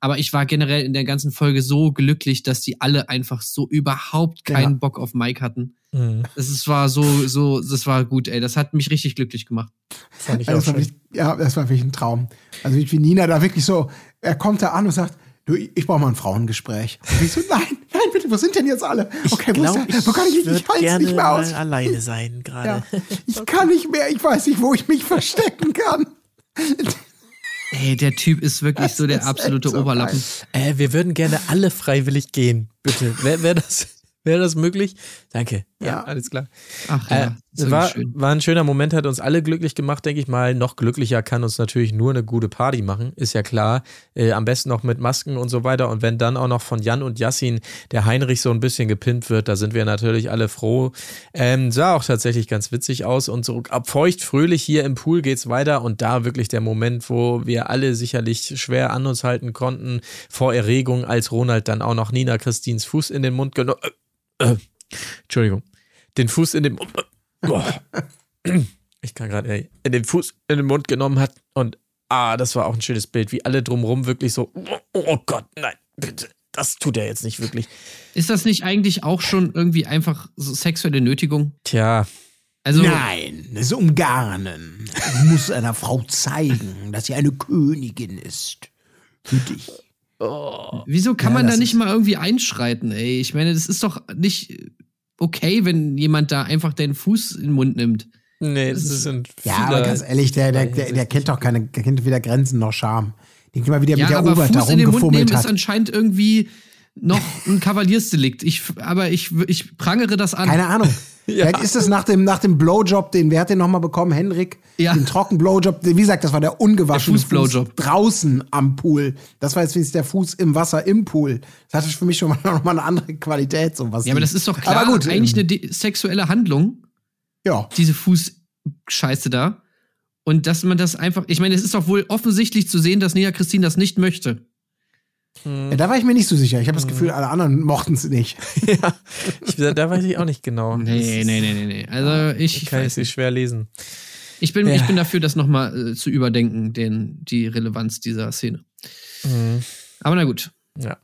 Aber ich war generell in der ganzen Folge so glücklich, dass die alle einfach so überhaupt keinen Ja. Bock auf Mike hatten. Mhm, Das ist, war so, so, das war gut, ey. Das hat mich richtig glücklich gemacht. fand ich Ja, auch das war schön. wirklich, ja, das war wirklich ein Traum. Also wie Nina da wirklich so, er kommt da an und sagt, du, ich brauche mal ein Frauengespräch. Und ich so, nein, nein, bitte, wo sind denn jetzt alle? Okay, wo, ist der, wo kann ich mich nicht halten gerne nicht mehr aus? mal alleine sein gerade. Ja, ich kann nicht mehr, ich weiß nicht, wo ich mich verstecken kann. Ey, der Typ ist wirklich Das so der absolute so Oberlappen. Äh, wir würden gerne alle freiwillig gehen. Bitte. Wäre wär das, wär das möglich? Danke. Ja, Ja. alles klar. Ach Äh, ja, ist war, schön. war ein schöner Moment, hat uns alle glücklich gemacht, denke ich mal. Noch glücklicher kann uns natürlich nur eine gute Party machen, ist ja klar. Äh, am besten noch mit Masken und so weiter. Und wenn dann auch noch von Jan und Yassin der Heinrich so ein bisschen gepimpt wird, da sind wir natürlich alle froh. Ähm, sah auch tatsächlich ganz witzig aus. Und so ab feucht fröhlich hier im Pool geht's weiter. Und da wirklich der Moment, wo wir alle sicherlich schwer an uns halten konnten, vor Erregung, als Ronald dann auch noch Nina Christins Fuß in den Mund genommen. Äh, äh, Entschuldigung. Den Fuß in den Mund. Boah. Ich kann gerade, in den Fuß in den Mund genommen hat und ah, das war auch ein schönes Bild, wie alle drumrum wirklich so, oh, oh Gott, nein, bitte, das tut er jetzt nicht wirklich. Ist das nicht eigentlich auch schon irgendwie einfach so sexuelle Nötigung? Tja, Also, Nein, ist umgarnen. Du musst einer Frau zeigen, dass sie eine Königin ist. Für dich. Wieso kann Ja, man da das nicht mal irgendwie einschreiten, ey? Ich meine, das ist doch nicht okay, wenn jemand da einfach deinen Fuß in den Mund nimmt. nee, das sind viele. Ja, aber ganz ehrlich, der, der, der, der kennt doch keine, der kennt weder Grenzen noch Scham. Den immer wieder Ja, mit der aber Obert da Fuß in den Mund nehmen rumgefummelt ist hat. anscheinend irgendwie noch ein Kavaliersdelikt. Ich, aber ich, ich prangere das an. Keine Ahnung. Vielleicht ist es nach dem, nach dem Blowjob, den, wer hat den nochmal bekommen? Henrik? Ja. Den Trocken-Blowjob. Wie gesagt, das war der ungewaschene Der Fuß-Blowjob. Fuß draußen am Pool. Das war jetzt wenigstens der Fuß im Wasser im Pool. Das hatte für mich schon mal nochmal eine andere Qualität. So was Ja, aber das ist doch klar Aber gut, eigentlich eine sexuelle Handlung, Ja. diese Fußscheiße da. Und dass man das einfach, ich meine, es ist doch wohl offensichtlich zu sehen, dass Nia Christine das nicht möchte. Ja. Da war ich mir nicht so sicher. Ich habe das Gefühl, alle anderen mochten es nicht. ja, ich, da weiß ich auch nicht genau. Nee, nee, nee, nee, nee. Also ich, Ich kann es nicht. schwer lesen. ich, bin, Ja. ich bin dafür, das nochmal äh, zu überdenken, den, die Relevanz dieser Szene. Mhm. Aber na gut. Ja.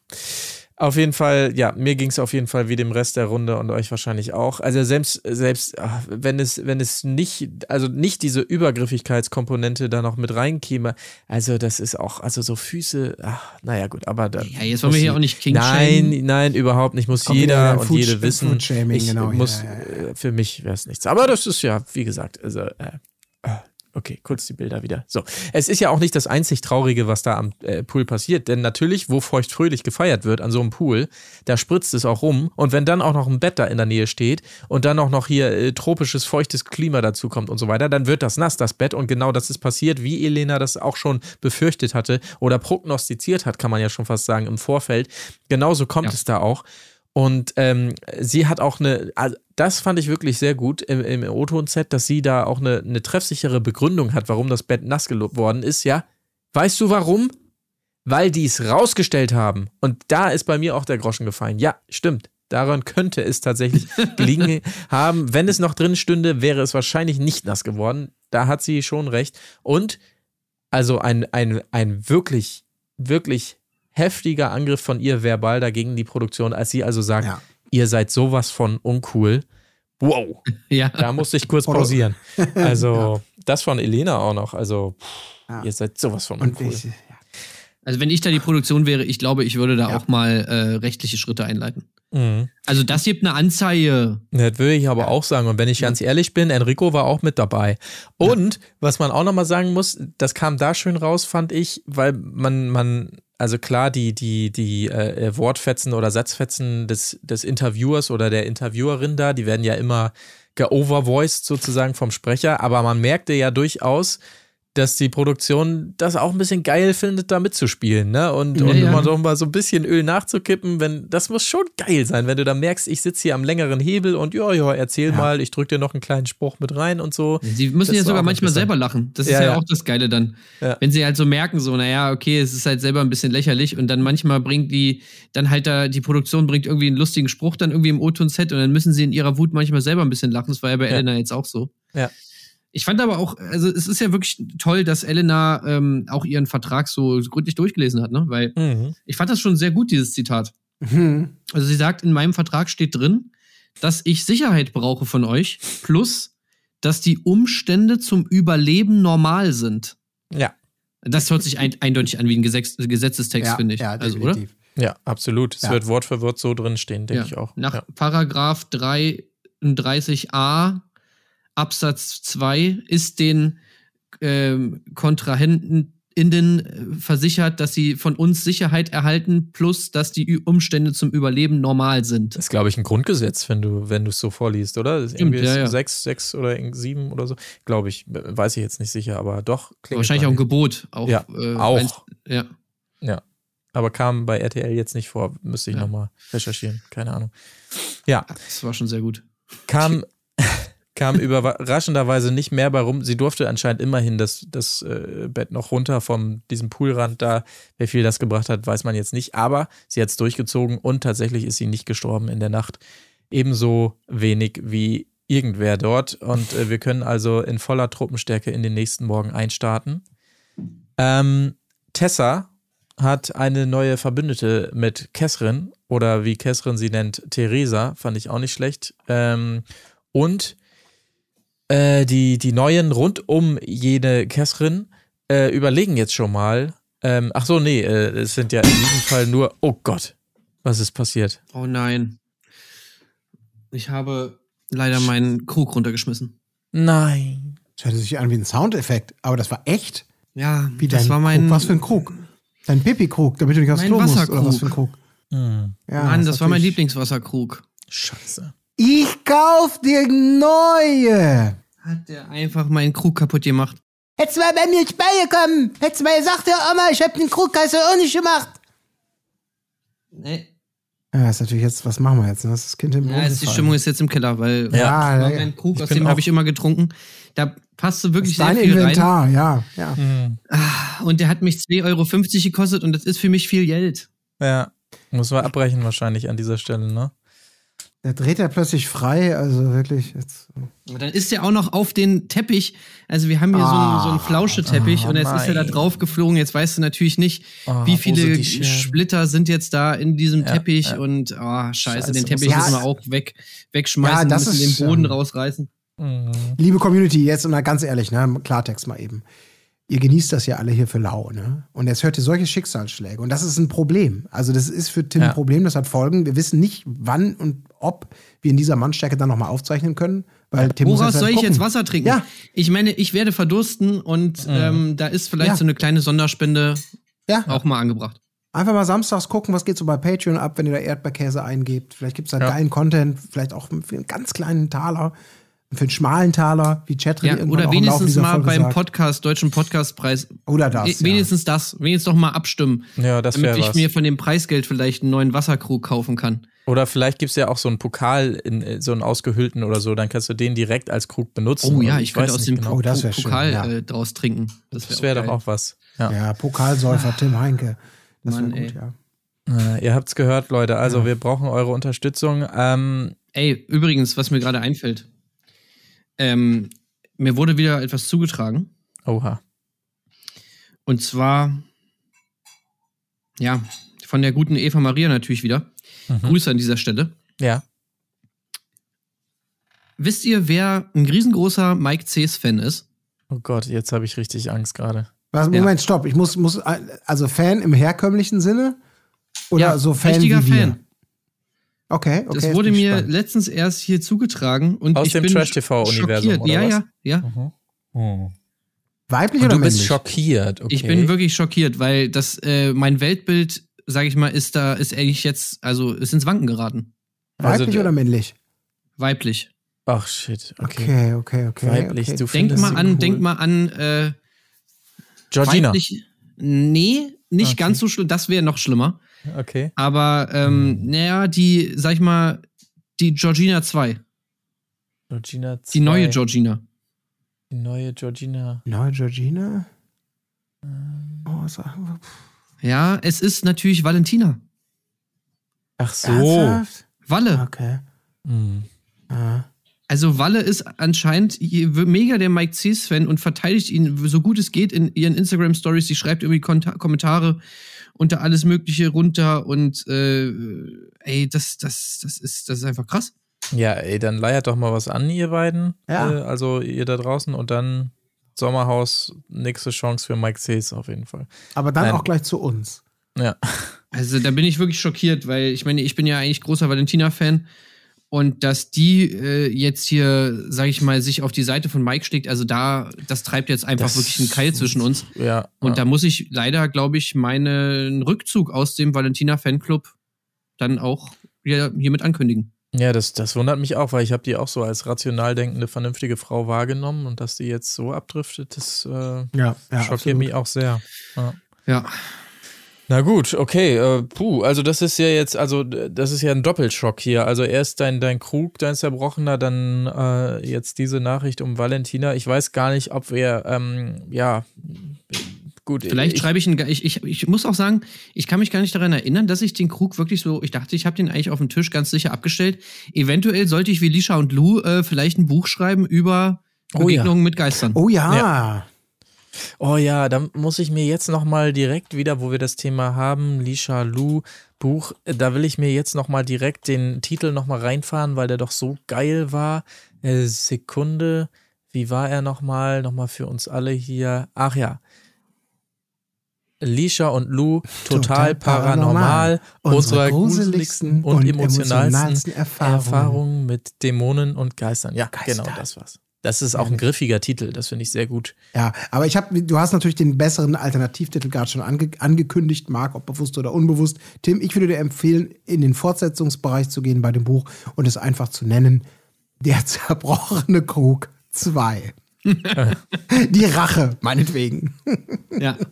Auf jeden Fall, ja, mir ging es auf jeden Fall wie dem Rest der Runde und euch wahrscheinlich auch. Also selbst, selbst ach, wenn es, wenn es nicht, also nicht diese Übergriffigkeitskomponente da noch mit reinkäme, also das ist auch, also so Füße, ach, naja gut, aber da. Ja, jetzt wollen wir hier auch nicht King Nein, nein, überhaupt nicht. Muss Kommt jeder der und Food- jede wissen. Ich genau, ja, muss, ja, äh, für mich wäre es nichts. Aber das ist ja, wie gesagt, also, äh, Okay, kurz die Bilder wieder. So, es ist ja auch nicht das einzig Traurige, was da am äh, Pool passiert, denn natürlich, wo feuchtfröhlich gefeiert wird an so einem Pool, da spritzt es auch rum und wenn dann auch noch ein Bett da in der Nähe steht und dann auch noch hier äh, tropisches, feuchtes Klima dazu kommt und so weiter, dann wird das nass, das Bett und genau das ist passiert, wie Elena das auch schon befürchtet hatte oder prognostiziert hat, kann man ja schon fast sagen, im Vorfeld. Genauso kommt Ja. es da auch. Und ähm, sie hat auch eine, also das fand ich wirklich sehr gut im, im O-Ton-Set, dass sie da auch eine, eine treffsichere Begründung hat, warum das Bett nass geworden ist. Ja, weißt du warum? Weil die es rausgestellt haben. Und da ist bei mir auch der Groschen gefallen. Ja, stimmt. Daran könnte es tatsächlich gelingen haben. Wenn es noch drin stünde, wäre es wahrscheinlich nicht nass geworden. Da hat sie schon recht. Und also ein, ein, ein wirklich, wirklich heftiger Angriff von ihr verbal dagegen die Produktion, als sie also sagt, Ja. ihr seid sowas von uncool. Wow, Ja. da musste ich kurz Oder- pausieren. Also, das von Elena auch noch. Also, pff, Ja. ihr seid sowas von uncool. ich, ja. Also wenn ich da die Produktion wäre, ich glaube, ich würde da Ja. auch mal äh, rechtliche Schritte einleiten. Mhm. Also das gibt eine Anzeige. Das würde ich aber auch sagen. Und wenn ich ganz ehrlich bin, Enrico war auch mit dabei. Und was man auch nochmal sagen muss, das kam da schön raus, fand ich, weil man, man, also klar, die, die, die äh, Wortfetzen oder Satzfetzen des, des Interviewers oder der Interviewerin da, die werden ja immer geovervoiced sozusagen vom Sprecher, aber man merkte ja durchaus, dass die Produktion das auch ein bisschen geil findet, da mitzuspielen, ne? Und, Ja, und ja. immer so mal so ein bisschen Öl nachzukippen, wenn, das muss schon geil sein, wenn du da merkst, ich sitze hier am längeren Hebel und ja, ja, erzähl mal, ich drück dir noch einen kleinen Spruch mit rein und so. Sie müssen Das ja sogar manchmal selber lachen. Das ist Ja, ja, ja. auch das Geile dann. Ja. Wenn sie halt so merken, so, naja, okay, es ist halt selber ein bisschen lächerlich und dann manchmal bringt die, dann halt da, die Produktion bringt irgendwie einen lustigen Spruch dann irgendwie im O-Ton-Set und dann müssen sie in ihrer Wut manchmal selber ein bisschen lachen. Das war ja bei Ja. Elena jetzt auch so. Ja. Ich fand aber auch, also es ist ja wirklich toll, dass Elena ähm, auch ihren Vertrag so gründlich durchgelesen hat, ne? Weil Mhm. ich fand das schon sehr gut, dieses Zitat. Mhm. Also sie sagt, in meinem Vertrag steht drin, dass ich Sicherheit brauche von euch, plus, dass die Umstände zum Überleben normal sind. Ja. Das hört sich ein, eindeutig an wie ein Gesetz, Gesetzestext, Ja, finde ich. ja, also, oder? definitiv. Ja, absolut. Es Ja. wird Wort für Wort so drin stehen, denke Ja. ich auch. Nach ja. Paragraph 33a Absatz 2 ist den ähm, Kontrahenten innen äh, versichert, dass sie von uns Sicherheit erhalten, plus dass die Umstände zum Überleben normal sind. Das ist, glaube ich, ein Grundgesetz, wenn du, wenn du es so vorliest, oder? Das ist Stimmt, irgendwie ja, ja. sechs, sechs oder sieben oder so. Glaube ich. Weiß ich jetzt nicht sicher, aber doch. Wahrscheinlich auch ein. Gebot. Auch, Ja, äh, auch. eins- ja. Ja. Aber kam bei RTL jetzt nicht vor. Müsste ich Ja. nochmal recherchieren. Keine Ahnung. Ja, Das war schon sehr gut. kam, kam überraschenderweise nicht mehr bei rum. Sie durfte anscheinend immerhin das, das äh, Bett noch runter von diesem Poolrand da. Wer viel das gebracht hat, weiß man jetzt nicht. Aber sie hat es durchgezogen und tatsächlich ist sie nicht gestorben in der Nacht. Ebenso wenig wie irgendwer dort. Und äh, wir können also in voller Truppenstärke in den nächsten Morgen einstarten. Ähm, Tessa hat eine neue Verbündete mit Kesrin oder wie Kesrin sie nennt, Theresa, fand ich auch nicht schlecht. Ähm, und äh, die, die Neuen rund um jene Kesrin äh, überlegen jetzt schon mal. Ähm, ach so, nee, äh, es sind ja in diesem Fall nur. Oh Gott, was ist passiert? Oh nein. Ich habe leider meinen Krug runtergeschmissen. Nein. Das hörte sich an wie ein Soundeffekt, aber das war echt. Ja, Wie das war mein. Krug. Was für ein Krug? Dein Pipi-Krug, damit du nicht aufs Klo musst. Oder was für ein. Krug? Hm, Ja, Mann, ist das war mein Lieblingswasserkrug. scheiße. Ich kauf dir neue. Hat der einfach meinen Krug kaputt gemacht. Hättest du mal bei mir ins Ball gekommen. Hättest du mal gesagt, ja, Oma, ich hab den Krug, hast du auch nicht gemacht. Nee. Ja, ist natürlich jetzt, was machen wir jetzt? Ne? Das ist das Kind im Ja, jetzt die. Stimmung ist jetzt im Keller, weil Ja, das war ja, mein Krug, Ich aus dem habe ich immer getrunken. Da passte Das wirklich sehr dein viel rein. Inventar, ja. ja. Hm, Und der hat mich 2,50 Euro gekostet und das ist für mich viel Geld. ja, muss man abbrechen wahrscheinlich an dieser Stelle, ne? Der dreht ja plötzlich frei, also wirklich. Jetzt. Und dann ist er auch noch auf den Teppich. Also wir haben hier so einen, so einen Flauscheteppich oh und jetzt ist er da nein. drauf geflogen. Jetzt weißt du natürlich nicht, Oh, wie viele? Splitter sind jetzt da in diesem Ja, Teppich ja. und oh, scheiße, Scheiße, den muss Teppich man- müssen wir auch weg, wegschmeißen, Ja, das müssen ist, den Boden rausreißen. Liebe Community, jetzt mal ganz ehrlich, ne? Klartext mal eben. Ihr genießt das ja alle hier für lau, ne? Und jetzt hört ihr solche Schicksalsschläge. Und das ist ein Problem. Also, das ist für Tim Ja. ein Problem, das hat Folgen. Wir wissen nicht, wann und ob wir in dieser Mannstärke dann nochmal aufzeichnen können. Weil Tim Woraus halt soll ich gucken. jetzt Wasser trinken? Ja. Ich meine, ich werde verdursten und ähm, da ist vielleicht Ja. so eine kleine Sonderspende Ja. auch mal angebracht. Einfach mal samstags gucken, was geht so bei Patreon ab, wenn ihr da Erdbeerkäse eingebt. Vielleicht gibt es da geilen Content, vielleicht auch für einen ganz kleinen Taler, für einen schmalen Taler, wie Chatrin Ja, oder wenigstens mal Folge beim sagt. Podcast, Deutschen Podcastpreis. Oder das, We- Wenigstens das. Wenigstens doch mal abstimmen. Ja, das damit ich was. mir von dem Preisgeld vielleicht einen neuen Wasserkrug kaufen kann. Oder vielleicht gibt es ja auch so einen Pokal, in, äh, so einen ausgehüllten oder so, dann kannst du den direkt als Krug benutzen. Oh ja, Oder ich könnte aus dem genau. Oh, das Po- wär schön, Pokal ja. äh, draus trinken. Das wäre wäre doch auch was. Ja. Ja, Pokalsäufer Tim Heinke. Das wäre Mann, gut, ey. ja. Äh, ihr habt's gehört, Leute. Also wir brauchen eure Unterstützung. Ähm, Ey, übrigens, was mir gerade einfällt. Ähm, mir wurde wieder etwas zugetragen. oha. Und zwar, ja, von der guten Eva Maria natürlich wieder. Mhm. Grüße an dieser Stelle. Ja. Wisst ihr, wer ein riesengroßer Mike Cs Fan ist? Oh Gott, jetzt habe ich richtig Angst gerade. Was, Ja. Moment, stopp. Ich muss, muss, also Fan im herkömmlichen Sinne? Oder Ja, so Fan richtiger wie wir? Fan. Okay, okay. Das wurde mir gespannt. letztens erst hier zugetragen und Aus ich dem bin Trash-TV-Universum, Ja, was? ja, ja. Mhm. Hm. Weiblich Und oder du bist männlich? schockiert. Okay. Ich bin wirklich schockiert, weil das, äh, mein Weltbild, sage ich mal, ist da, ist eigentlich jetzt, also ist ins Wanken geraten. Weiblich Also, oder männlich? Weiblich. Ach shit. Okay. Okay, okay, okay. Weiblich. okay. Du Denk mal an, cool. denk mal an, äh, Georgina. weiblich. Nee, nicht Okay. ganz so schlimm, das wäre noch schlimmer. Okay. Aber, ähm, Hm. naja, die, sag ich mal, die Georgina 2. Georgina Die 2. neue Georgina. Die neue Georgina. Neue Georgina? Ähm. Oh, sagen wir. Ja, es ist natürlich Valentina. Ach so. Ernsthaft? Walle. Okay. Hm. Ah. Also Walle ist anscheinend mega der Mike Cs-Fan und verteidigt ihn so gut es geht in ihren Instagram-Stories. Sie schreibt irgendwie Konta Kommentare unter alles Mögliche runter und äh, ey, das, das, das, ist, das ist einfach krass. Ja, ey, dann leiert doch mal was an, ihr beiden. Ja. Äh, also ihr da draußen und dann Sommerhaus, nächste Chance für Mike Cs auf jeden Fall. Aber dann Nein. auch gleich zu uns. Ja. Also da bin ich wirklich schockiert, weil ich meine, ich bin ja eigentlich großer Valentina-Fan und dass die äh, jetzt hier, sag ich mal, sich auf die Seite von Mike schlägt, also da, das treibt jetzt einfach Das- wirklich einen Keil zwischen uns. Ja. Und ja. da muss ich leider, glaube ich, meinen Rückzug aus dem Valentina-Fanclub dann auch hier, hiermit ankündigen. Ja, das, das wundert mich auch, weil ich habe die auch so als rational denkende, vernünftige Frau wahrgenommen und dass die jetzt so abdriftet, das äh, Ja, ja. schockiert absolut. mich auch sehr. Ja. Ja. Na gut, okay, äh, puh, also das ist ja jetzt, also das ist ja ein Doppelschock hier. Also erst dein, dein Krug, dein Zerbrochener, dann äh, jetzt diese Nachricht um Valentina. Ich weiß gar nicht, ob wir, ähm, ja, gut. Vielleicht ich, schreibe ich einen. Ich, ich, ich muss auch sagen, ich kann mich gar nicht daran erinnern, dass ich den Krug wirklich so. Ich dachte, ich habe den eigentlich auf dem Tisch ganz sicher abgestellt. Eventuell sollte ich wie Lisha und Lou äh, vielleicht ein Buch schreiben über Oh ja. Begegnungen mit Geistern. Oh ja. Oh ja, da muss ich mir jetzt nochmal direkt wieder, wo wir das Thema haben, Lisha Lu Buch, da will ich mir jetzt nochmal direkt den Titel nochmal reinfahren, weil der doch so geil war. Äh, Sekunde, wie war er nochmal? Nochmal für uns alle hier. Ach ja. Lisha und Lou, total, Total paranormal, paranormal. unsere gruseligsten und und emotionalsten emotionalsten Erfahrungen. Erfahrungen. mit Dämonen und Geistern. Ja, Geister. genau, das war's. Das ist auch ein griffiger Titel, das finde ich sehr gut. Ja, aber ich habe, du hast natürlich den besseren Alternativtitel gerade schon ange angekündigt, Marc, ob bewusst oder unbewusst. Tim, ich würde dir empfehlen, in den Fortsetzungsbereich zu gehen bei dem Buch und es einfach zu nennen: Der zerbrochene Krug 2. Die Rache, meinetwegen. Ja.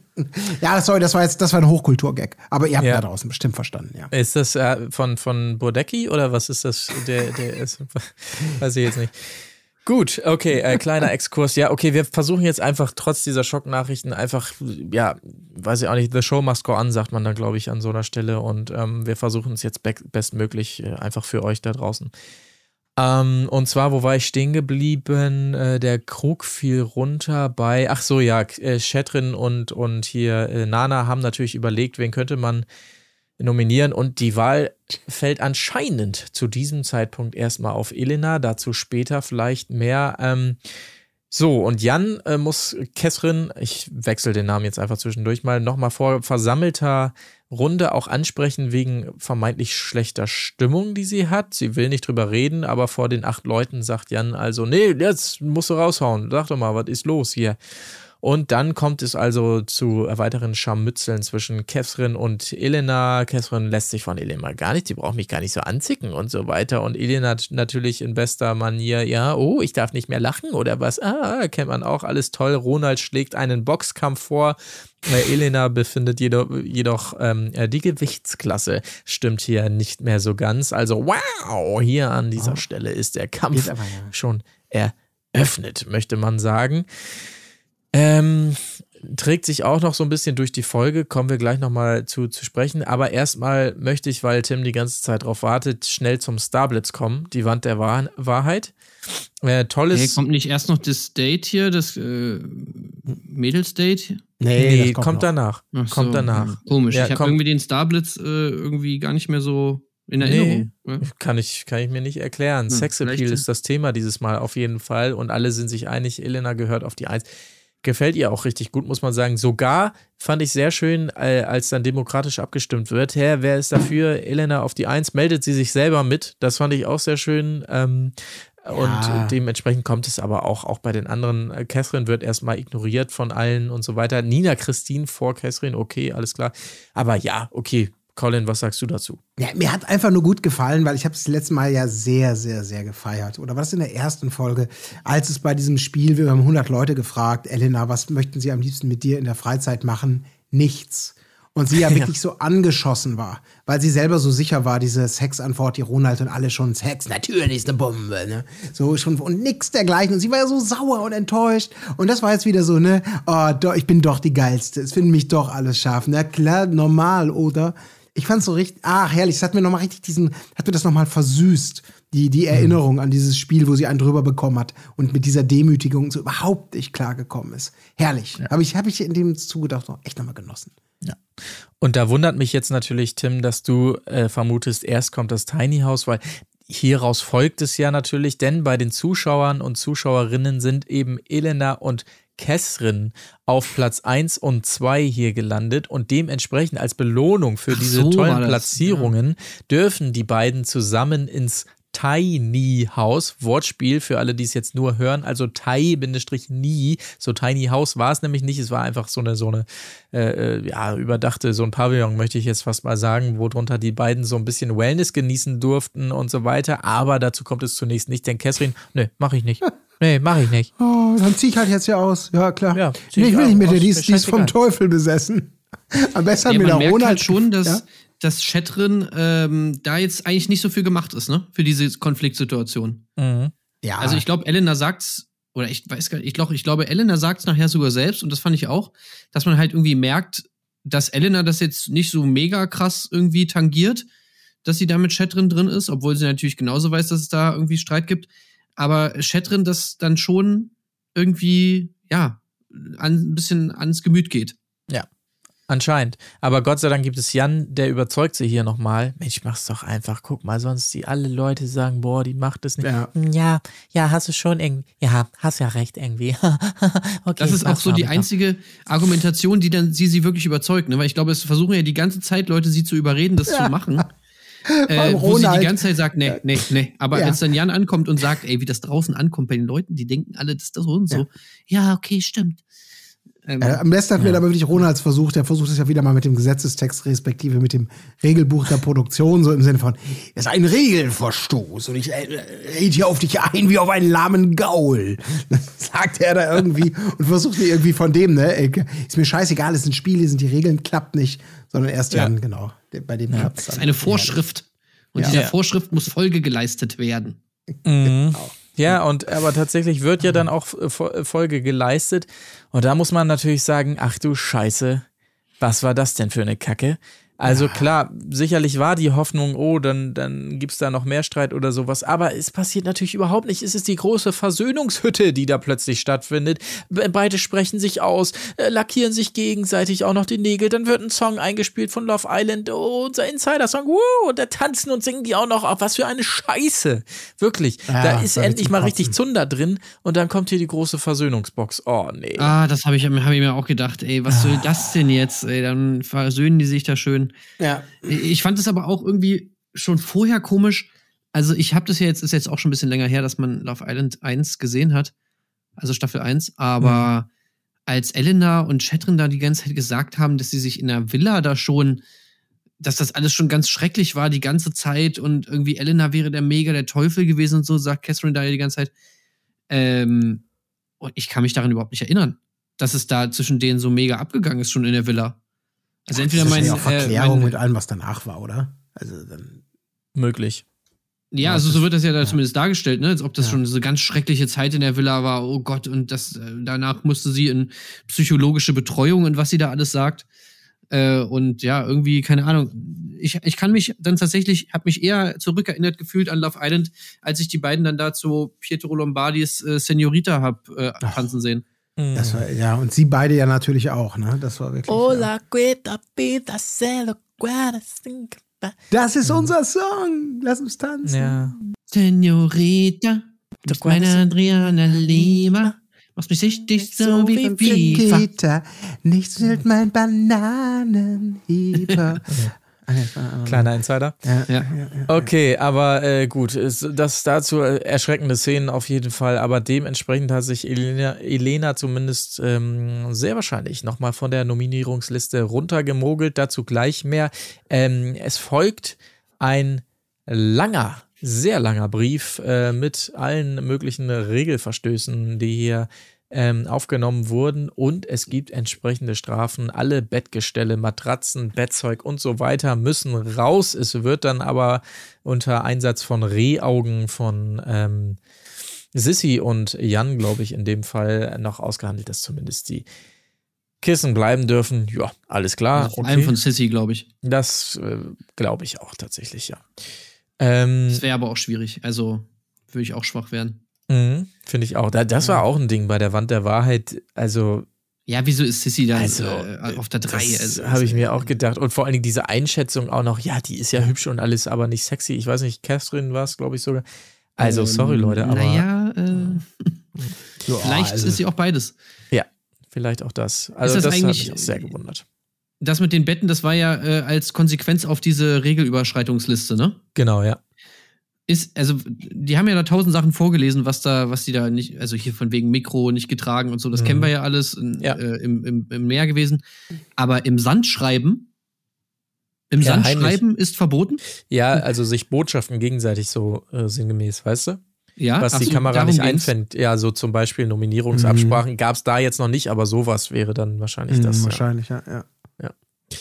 Ja, sorry, das war jetzt, das war ein Hochkulturgag. Aber ihr habt Ja. da draußen bestimmt verstanden, ja. Ist das äh, von, von Bodecki oder was ist das? Der, der ist, weiß ich jetzt nicht. Gut, okay, äh, kleiner Exkurs. Ja, okay, wir versuchen jetzt einfach trotz dieser Schocknachrichten einfach, ja, weiß ich auch nicht, the show must go on, sagt man dann, glaube ich, an so einer Stelle. Und ähm, wir versuchen es jetzt be bestmöglich äh, einfach für euch da draußen. Ähm, und zwar, wo war ich stehen geblieben? Äh, der Krug fiel runter bei, ach so, ja, äh, Shetrin und, und hier äh, Nana haben natürlich überlegt, wen könnte man nominieren und die Wahl fällt anscheinend zu diesem Zeitpunkt erstmal auf Elena, dazu später vielleicht mehr. Ähm, so, und Jan äh, muss Catherine, ich wechsle den Namen jetzt einfach zwischendurch mal, nochmal vor versammelter Runde auch ansprechen wegen vermeintlich schlechter Stimmung, die sie hat. Sie will nicht drüber reden, aber vor den acht Leuten sagt Jan also, nee, jetzt musst du raushauen. Sag doch mal, was ist los hier? Und dann kommt es also zu weiteren Scharmützeln zwischen Catherine und Elena. Catherine lässt sich von Elena gar nicht, die braucht mich gar nicht so anzicken und so weiter. Und Elena hat natürlich in bester Manier, ja, oh, ich darf nicht mehr lachen oder was. Ah, kennt man auch, alles toll. Ronald schlägt einen Boxkampf vor. Äh, Elena befindet jedoch, jedoch ähm, äh, die Gewichtsklasse stimmt hier nicht mehr so ganz. Also, wow, hier an dieser Stelle ist der Kampf aber, ja. schon eröffnet, möchte man sagen. Ähm, trägt sich auch noch so ein bisschen durch die Folge, kommen wir gleich nochmal zu, zu sprechen. Aber erstmal möchte ich, weil Tim die ganze Zeit drauf wartet, schnell zum Starblitz kommen, die Wand der Wahr Wahrheit. Äh, tolles. Hey, kommt nicht erst noch das Date hier, das äh, Mädelsdate? nee, das kommt, noch. danach. Ach kommt so, danach. ja, Komisch. Ja, ich habe kommt- irgendwie den Starblitz äh, irgendwie gar nicht mehr so in Erinnerung. Ja. Kann ich, kann ich mir nicht erklären. Hm, Sexappeal ist das Thema dieses Mal auf jeden Fall und alle sind sich einig, Elena gehört auf die Eins. Gefällt ihr auch richtig gut, muss man sagen. Sogar fand ich sehr schön, äh, als dann demokratisch abgestimmt wird. Herr, wer ist dafür? Elena auf die Eins, meldet sie sich selber mit. Das fand ich auch sehr schön. Ähm, Und dementsprechend kommt es aber auch, auch bei den anderen. Äh, Catherine wird erstmal ignoriert von allen und so weiter. Nina Christine vor Catherine, okay, alles klar. Aber ja, okay. Colin, was sagst du dazu? Ja, mir hat einfach nur gut gefallen, weil ich habe es das letzte Mal ja sehr, sehr, sehr gefeiert. Oder war das in der ersten Folge, als es bei diesem Spiel, wir haben 100 Leute gefragt, Elena, was möchten sie am liebsten mit dir in der Freizeit machen? Nichts. Und sie ja wirklich so angeschossen war, weil sie selber so sicher war, diese Sexantwort, die Ronald und alle schon Sex, natürlich ist eine Bombe, ne? So schon und nix dergleichen. Und sie war ja so sauer und enttäuscht. Und das war jetzt wieder so, ne? Oh, doch, ich bin doch die Geilste. Es finden mich doch alles scharf. Na klar, normal, oder? Ich fand's so richtig, ach herrlich, es hat mir nochmal richtig diesen, hat mir das nochmal versüßt, die, die Erinnerung an dieses Spiel, wo sie einen drüber bekommen hat und mit dieser Demütigung so überhaupt nicht klargekommen ist. Herrlich. Habe ich, hab ich in dem Zuge doch noch echt nochmal genossen. Ja. Und da wundert mich jetzt natürlich, Tim, dass du äh, vermutest, erst kommt das Tiny House, weil hieraus folgt es ja natürlich, denn bei den Zuschauern und Zuschauerinnen sind eben Elena und Catherine auf Platz 1 und 2 hier gelandet und dementsprechend als Belohnung für Ach diese so tollen Platzierungen dürfen die beiden zusammen ins Tiny House, Wortspiel für alle, die es jetzt nur hören, also Tai-Nie, so Tiny House war es nämlich nicht, es war einfach so eine, so eine, äh, äh, ja, überdachte, so ein Pavillon, möchte ich jetzt fast mal sagen, worunter die beiden so ein bisschen Wellness genießen durften und so weiter, aber dazu kommt es zunächst nicht, denn Catherine, nee, mach ich nicht. Nee, mach ich nicht. Oh, dann zieh ich halt jetzt ja aus. Ja, klar. Ja, nee, ich will nicht mit dir, die ist, die ist vom. Teufel besessen. Am besten Ja, mit der man merkt Ronald halt schon, dass, Ja? dass Chatrin ähm, da jetzt eigentlich nicht so viel gemacht ist, ne? Für diese Konfliktsituation. Mhm. ja. Also ich glaube, Elena sagt's, oder ich weiß gar nicht, ich glaube, ich glaube, Elena sagt's nachher sogar selbst, und das fand ich auch, dass man halt irgendwie merkt, dass Elena das jetzt nicht so mega krass irgendwie tangiert, dass sie da mit Chatrin drin ist, obwohl sie natürlich genauso weiß, dass es da irgendwie Streit gibt. Aber Chatrin das dann schon irgendwie, ja, an, ein bisschen ans Gemüt geht. Anscheinend. Aber Gott sei Dank gibt es Jan, der überzeugt sie hier nochmal. Mensch, mach's doch einfach. Guck mal, sonst die alle Leute sagen, boah, die macht es nicht. Ja. Hm, Ja, ja, hast du schon irgendwie. Ja, hast ja recht irgendwie. okay, Das ist auch so die einzige Argumentation, die dann sie sie wirklich überzeugt, ne? Weil ich glaube, es versuchen ja die ganze Zeit Leute, sie zu überreden, das zu machen. Äh, wo sie die ganze Zeit sagt, nee, nee, nee. Aber Ja. als dann Jan ankommt und sagt, ey, wie das draußen ankommt bei den Leuten, die denken alle, das ist das so und so. Ja, okay, stimmt. Ähm, Äh, am besten hat mir aber wirklich Ronalds versucht, der versucht es ja wieder mal mit dem Gesetzestext, respektive mit dem Regelbuch der Produktion, so im Sinne von, das ist ein Regelverstoß und ich äh, rede hier auf dich ein wie auf einen lahmen Gaul. Das sagt er da irgendwie und versucht mir irgendwie von dem, ne, ey, ist mir scheißegal, es sind Spiele, sind die Regeln, klappt nicht, sondern erst Jan, genau, der- bei dem klappt es das ist eine Vorschrift. Und Ja. dieser Ja. Vorschrift muss Folge geleistet werden. Mhm. Ja, und aber tatsächlich wird ja dann auch äh, äh, Folge geleistet. Und da muss man natürlich sagen, ach du Scheiße, was war das denn für eine Kacke? Also klar, sicherlich war die Hoffnung, oh, dann, dann gibt's da noch mehr Streit oder sowas. Aber es passiert natürlich überhaupt nicht. Es ist die große Versöhnungshütte, die da plötzlich stattfindet. Be- Beide sprechen sich aus, äh, lackieren sich gegenseitig auch noch die Nägel. Dann wird ein Song eingespielt von Love Island, oh, unser Insider-Song, wuh, und da tanzen und singen die auch noch auf. Was für eine Scheiße. Wirklich. Ja, da ist endlich mal richtig Zunder drin und dann kommt hier die große Versöhnungsbox. Oh, nee. Ah, das habe ich, hab ich mir auch gedacht, ey, was soll das denn jetzt? Ey, dann versöhnen die sich da schön. Ja. Ich fand es aber auch irgendwie schon vorher komisch. Also ich habe das ja jetzt, ist jetzt auch schon ein bisschen länger her, dass man Love Island 1 gesehen hat. Also Staffel 1. Aber als Elena und Chatrin da die ganze Zeit gesagt haben, dass sie sich in der Villa da schon, dass das alles schon ganz schrecklich war die ganze Zeit und irgendwie Elena wäre der mega der Teufel gewesen und so, sagt Catherine da ja die ganze Zeit. Ähm, und ich kann mich daran überhaupt nicht erinnern, dass es da zwischen denen so mega abgegangen ist, schon in der Villa. Also entweder das ist mein, ja auch Verklärung äh, mein mit allem, was danach war, oder? Also dann. Möglich. Ja, also so wird das ja da Ja. zumindest dargestellt, ne? Als ob das Ja. schon so ganz schreckliche Zeit in der Villa war. Oh Gott, und das äh, danach musste sie in psychologische Betreuung und was sie da alles sagt. Äh, und ja, irgendwie, keine Ahnung. Ich, ich kann mich dann tatsächlich, habe mich eher zurückerinnert gefühlt an Love Island, als ich die beiden dann da zu Pietro Lombardis äh, Senorita hab äh, tanzen sehen. Das war, ja, und sie beide ja natürlich auch, ne? Das war wirklich. ja. Hola, celo, Das ist unser Song. Lass uns tanzen. Ja. Senorita, du meine Adriana Lima, machst mich richtig so wie FIFA. Kita, nichts hält mein Bananenhieber. Kleiner Insider. Ja, Ja. Okay, aber äh, gut, ist, das dazu äh, erschreckende Szenen auf jeden Fall, aber dementsprechend hat sich Elena, Elena zumindest ähm, sehr wahrscheinlich nochmal von der Nominierungsliste runtergemogelt, dazu gleich mehr. Ähm, es folgt ein langer, sehr langer Brief äh, mit allen möglichen Regelverstößen, die hier ähm, aufgenommen wurden und es gibt entsprechende Strafen. Alle Bettgestelle, Matratzen, Bettzeug und so weiter müssen raus. Es wird dann aber unter Einsatz von Rehaugen von ähm, Sissy und Jan, glaube ich, in dem Fall noch ausgehandelt, dass zumindest die Kissen bleiben dürfen. Ja, alles klar. Vor allem von Sissy, glaube ich. Das äh, glaube ich auch tatsächlich, ja. Ähm, Das wäre aber auch schwierig. Also würde ich auch schwach werden. Mhm, Finde ich auch. Da, das war auch ein Ding bei der Wand der Wahrheit. Also, Ja, wieso ist Sissy da Also, äh, auf der 3? das Also, habe ich mir auch gedacht. Und vor allen Dingen diese Einschätzung auch noch, ja, die ist ja hübsch und alles, aber nicht sexy. Ich weiß nicht, Catherine war es, glaube ich, sogar. Also, sorry, Leute, aber Naja, äh, Ja, vielleicht also- ist sie auch beides. vielleicht auch das. Also, das das, hat eigentlich- mich auch sehr gewundert. Das mit den Betten, das war ja äh, als Konsequenz auf diese Regelüberschreitungsliste, ne? Genau, ja. Ist, also, die haben ja da tausend Sachen vorgelesen, was da, was die da nicht, also hier von wegen Mikro nicht getragen und so, das Mhm. kennen wir ja alles in, Ja. Äh, im, im, im Meer gewesen. Aber im Sand schreiben, im Ja, Sand heimlich. schreiben ist verboten. Ja, also sich Botschaften gegenseitig so äh, sinngemäß, weißt du? Ja, Was die so, Kamera nicht einfängt. Ja, so zum Beispiel Nominierungsabsprachen gab es da jetzt noch nicht, aber sowas wäre dann wahrscheinlich Mhm, das. Ja. wahrscheinlich, ja. ja.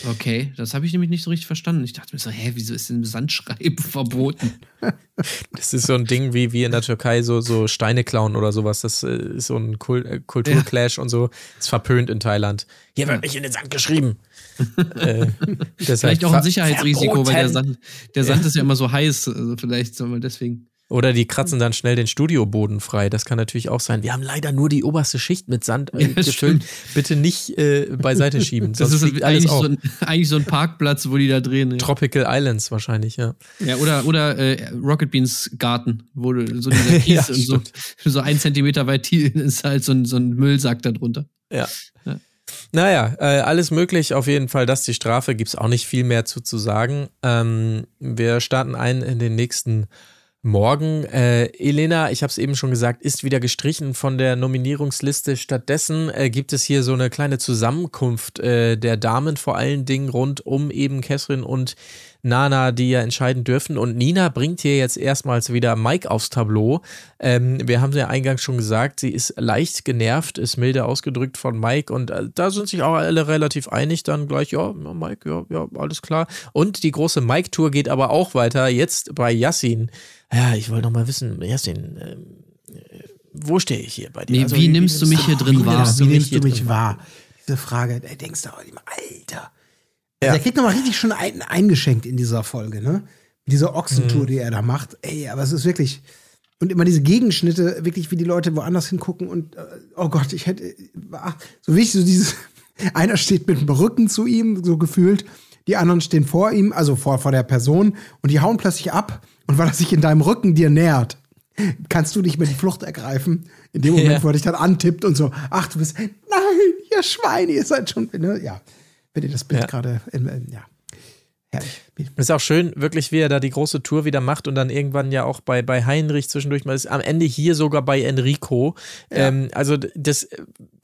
Okay, das habe ich nämlich nicht so richtig verstanden. Ich dachte mir so, hä, wieso ist denn Sandschreiben verboten? Das ist so ein Ding wie, wie in der Türkei so, so Steine klauen oder sowas. Das äh, ist so ein Kul äh, Kulturclash und so. Ist verpönt in Thailand. Hier wird nicht in den Sand geschrieben. äh, Vielleicht auch ein Sicherheitsrisiko, weil der verboten. Sand, der Sand ist ja immer so heiß. Also vielleicht soll man deswegen. Oder die kratzen dann schnell den Studioboden frei. Das kann natürlich auch sein. Wir haben leider nur die oberste Schicht mit Sand äh, Ja, gefüllt. Bitte nicht äh, beiseite schieben. Das ist eigentlich so, ein, eigentlich so ein Parkplatz, wo die da drehen. Ja, Tropical Islands wahrscheinlich, ja. ja oder oder äh, Rocket Beans Garten, wo du so dieser Kies Ja, und so, so ein Zentimeter weit tief ist halt so ein, so ein Müllsack da drunter. Ja. Naja, äh, alles möglich. Auf jeden Fall, das die Strafe. Gibt es auch nicht viel mehr zu, zu sagen. Ähm, wir starten ein in den nächsten Morgen. Äh, Elena, ich habe es eben schon gesagt, ist wieder gestrichen von der Nominierungsliste. Stattdessen äh, gibt es hier so eine kleine Zusammenkunft äh, der Damen, vor allen Dingen rund um eben Catherine und Nana, die ja entscheiden dürfen. Und Nina bringt hier jetzt erstmals wieder Mike aufs Tableau. Ähm, wir haben ja eingangs schon gesagt, sie ist leicht genervt, ist milde ausgedrückt von Mike. Und äh, da sind sich auch alle relativ einig. Dann gleich, ja, ja, Mike, ja, ja, alles klar. Und die große Mike-Tour geht aber auch weiter. Jetzt bei Yassin. Ja, ich wollte noch mal wissen, Yassin, ähm, äh, wo stehe ich hier bei dir? Also, Wie- wie nimmst du mich hier drin Wie wahr? wie nimmst du mich wahr? Diese Frage, da denkst du auch immer, Alter. Ja. Also Der kriegt nochmal richtig schon ein, eingeschenkt in dieser Folge, ne? Mit dieser Ochsentour, Mhm. die er da macht. Ey, aber es ist wirklich. Und immer diese Gegenschnitte, wirklich wie die Leute woanders hingucken und, äh, oh Gott, ich hätte, ach, so wichtig, so dieses, einer steht mit dem Rücken zu ihm, so gefühlt, die anderen stehen vor ihm, also vor, vor der Person, und die hauen plötzlich ab, und weil er sich in deinem Rücken dir nähert, kannst du nicht mehr die Flucht ergreifen. In dem Moment, Ja. wo er dich dann antippt und so, ach, du bist, nein, ihr Schweine, ihr seid schon, ne? ja. Wenn ihr das Bild Ja. gerade, ja. Herrlich. Ist auch schön, wirklich, wie er da die große Tour wieder macht und dann irgendwann ja auch bei, bei Heinrich zwischendurch mal ist. Am Ende hier sogar bei Enrico. Ähm, also, das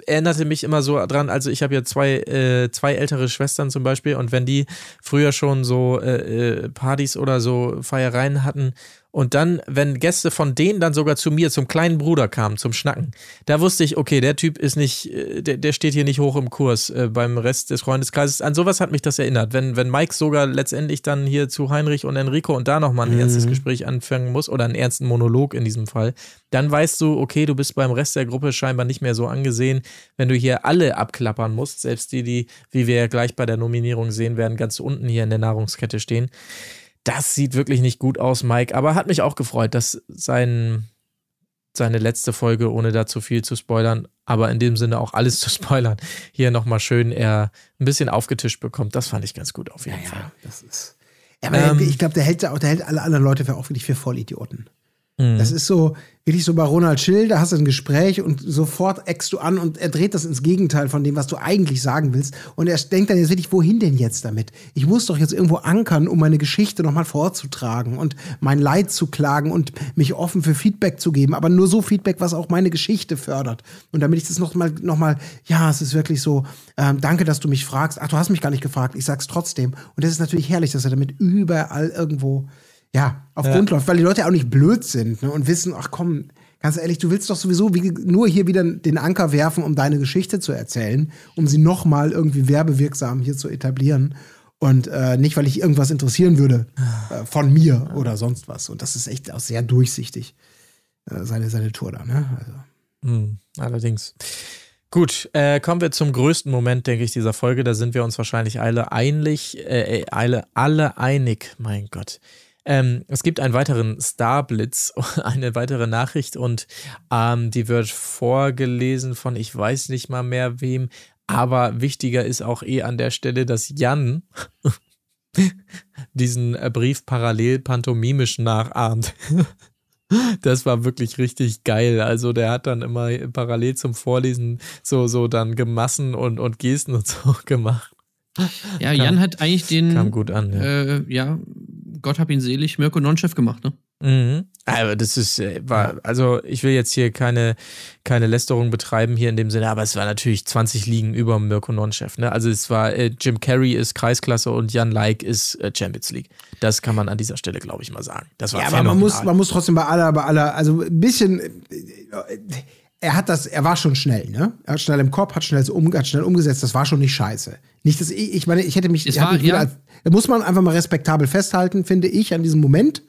erinnerte mich immer so dran. Also, ich habe ja zwei, äh, zwei ältere Schwestern zum Beispiel und wenn die früher schon so äh, äh, Partys oder so Feiereien hatten und dann, wenn Gäste von denen dann sogar zu mir, zum kleinen Bruder kamen, zum Schnacken, da wusste ich, okay, der Typ ist nicht, äh, der, der steht hier nicht hoch im Kurs äh, beim Rest des Freundeskreises. An sowas hat mich das erinnert. Wenn, wenn Mike sogar letztendlich dann hier zu Heinrich und Enrico und da nochmal ein ernstes Gespräch anfangen muss oder einen ernsten Monolog in diesem Fall, dann weißt du, okay, du bist beim Rest der Gruppe scheinbar nicht mehr so angesehen, wenn du hier alle abklappern musst, selbst die, die, wie wir ja gleich bei der Nominierung sehen werden, ganz unten hier in der Nahrungskette stehen. Das sieht wirklich nicht gut aus, Mike, aber hat mich auch gefreut, dass sein, seine letzte Folge, ohne da zu viel zu spoilern, aber in dem Sinne auch alles zu spoilern, hier nochmal schön er ein bisschen aufgetischt bekommt. Das fand ich ganz gut auf jeden Fall. Ja, das ist. Ja, aber Ähm, ich glaube, der hält, der hält alle anderen Leute für auch wirklich für Vollidioten. Das ist so, wirklich so bei Ronald Schill, da hast du ein Gespräch und sofort eckst du an und er dreht das ins Gegenteil von dem, was du eigentlich sagen willst. Und er denkt dann jetzt wirklich, wohin denn jetzt damit? Ich muss doch jetzt irgendwo ankern, um meine Geschichte nochmal vorzutragen und mein Leid zu klagen und mich offen für Feedback zu geben, aber nur so Feedback, was auch meine Geschichte fördert. Und damit ich das nochmal, noch mal, ja, es ist wirklich so, ähm, danke, dass du mich fragst. Ach, du hast mich gar nicht gefragt, ich sag's trotzdem. Und das ist natürlich herrlich, dass er damit überall irgendwo ja, auf Grund läuft, weil die Leute auch nicht blöd sind ne, und wissen, ach komm, ganz ehrlich, du willst doch sowieso wie, nur hier wieder den Anker werfen, um deine Geschichte zu erzählen, um sie nochmal irgendwie werbewirksam hier zu etablieren. Und äh, nicht, weil ich irgendwas interessieren würde äh, von mir oder sonst was. Und das ist echt auch sehr durchsichtig, äh, seine, seine Tour da. Ne? Also. Hm, allerdings. Gut, äh, kommen wir zum größten Moment, denke ich, dieser Folge. Da sind wir uns wahrscheinlich alle einig, äh, alle, alle einig, mein Gott. Ähm, es gibt einen weiteren Starblitz, eine weitere Nachricht und ähm, die wird vorgelesen von ich weiß nicht mal mehr wem, aber wichtiger ist auch eh an der Stelle, dass Jan diesen äh, Brief parallel pantomimisch nachahmt. Das war wirklich richtig geil. Also der hat dann immer parallel zum Vorlesen so, so dann Gemassen und, und Gesten und so gemacht. Ja, Jan hat eigentlich den. Kam gut an, ja. Äh, ja, Gott hab ihn selig, Mirko Nonchef gemacht, ne? Mhm. Aber das ist, äh, war, also ich will jetzt hier keine, keine Lästerung betreiben hier in dem Sinne, aber es war natürlich 20 Ligen über Mirko Nonchef. Ne? Also es war, äh, Jim Carrey ist Kreisklasse und Jan Like ist äh, Champions League. Das kann man an dieser Stelle, glaube ich, mal sagen. Das war Ja, aber man muss, man muss trotzdem bei aller, bei aller, also ein bisschen, äh, er hat das, er war schon schnell, ne? Er hat schnell im Kopf, hat schnell, so um, hat schnell umgesetzt, das war schon nicht scheiße. Nicht, dass ich, ich meine, ich hätte mich, hat war, mich ja. als, da muss man einfach mal respektabel festhalten, finde ich, an diesem Moment.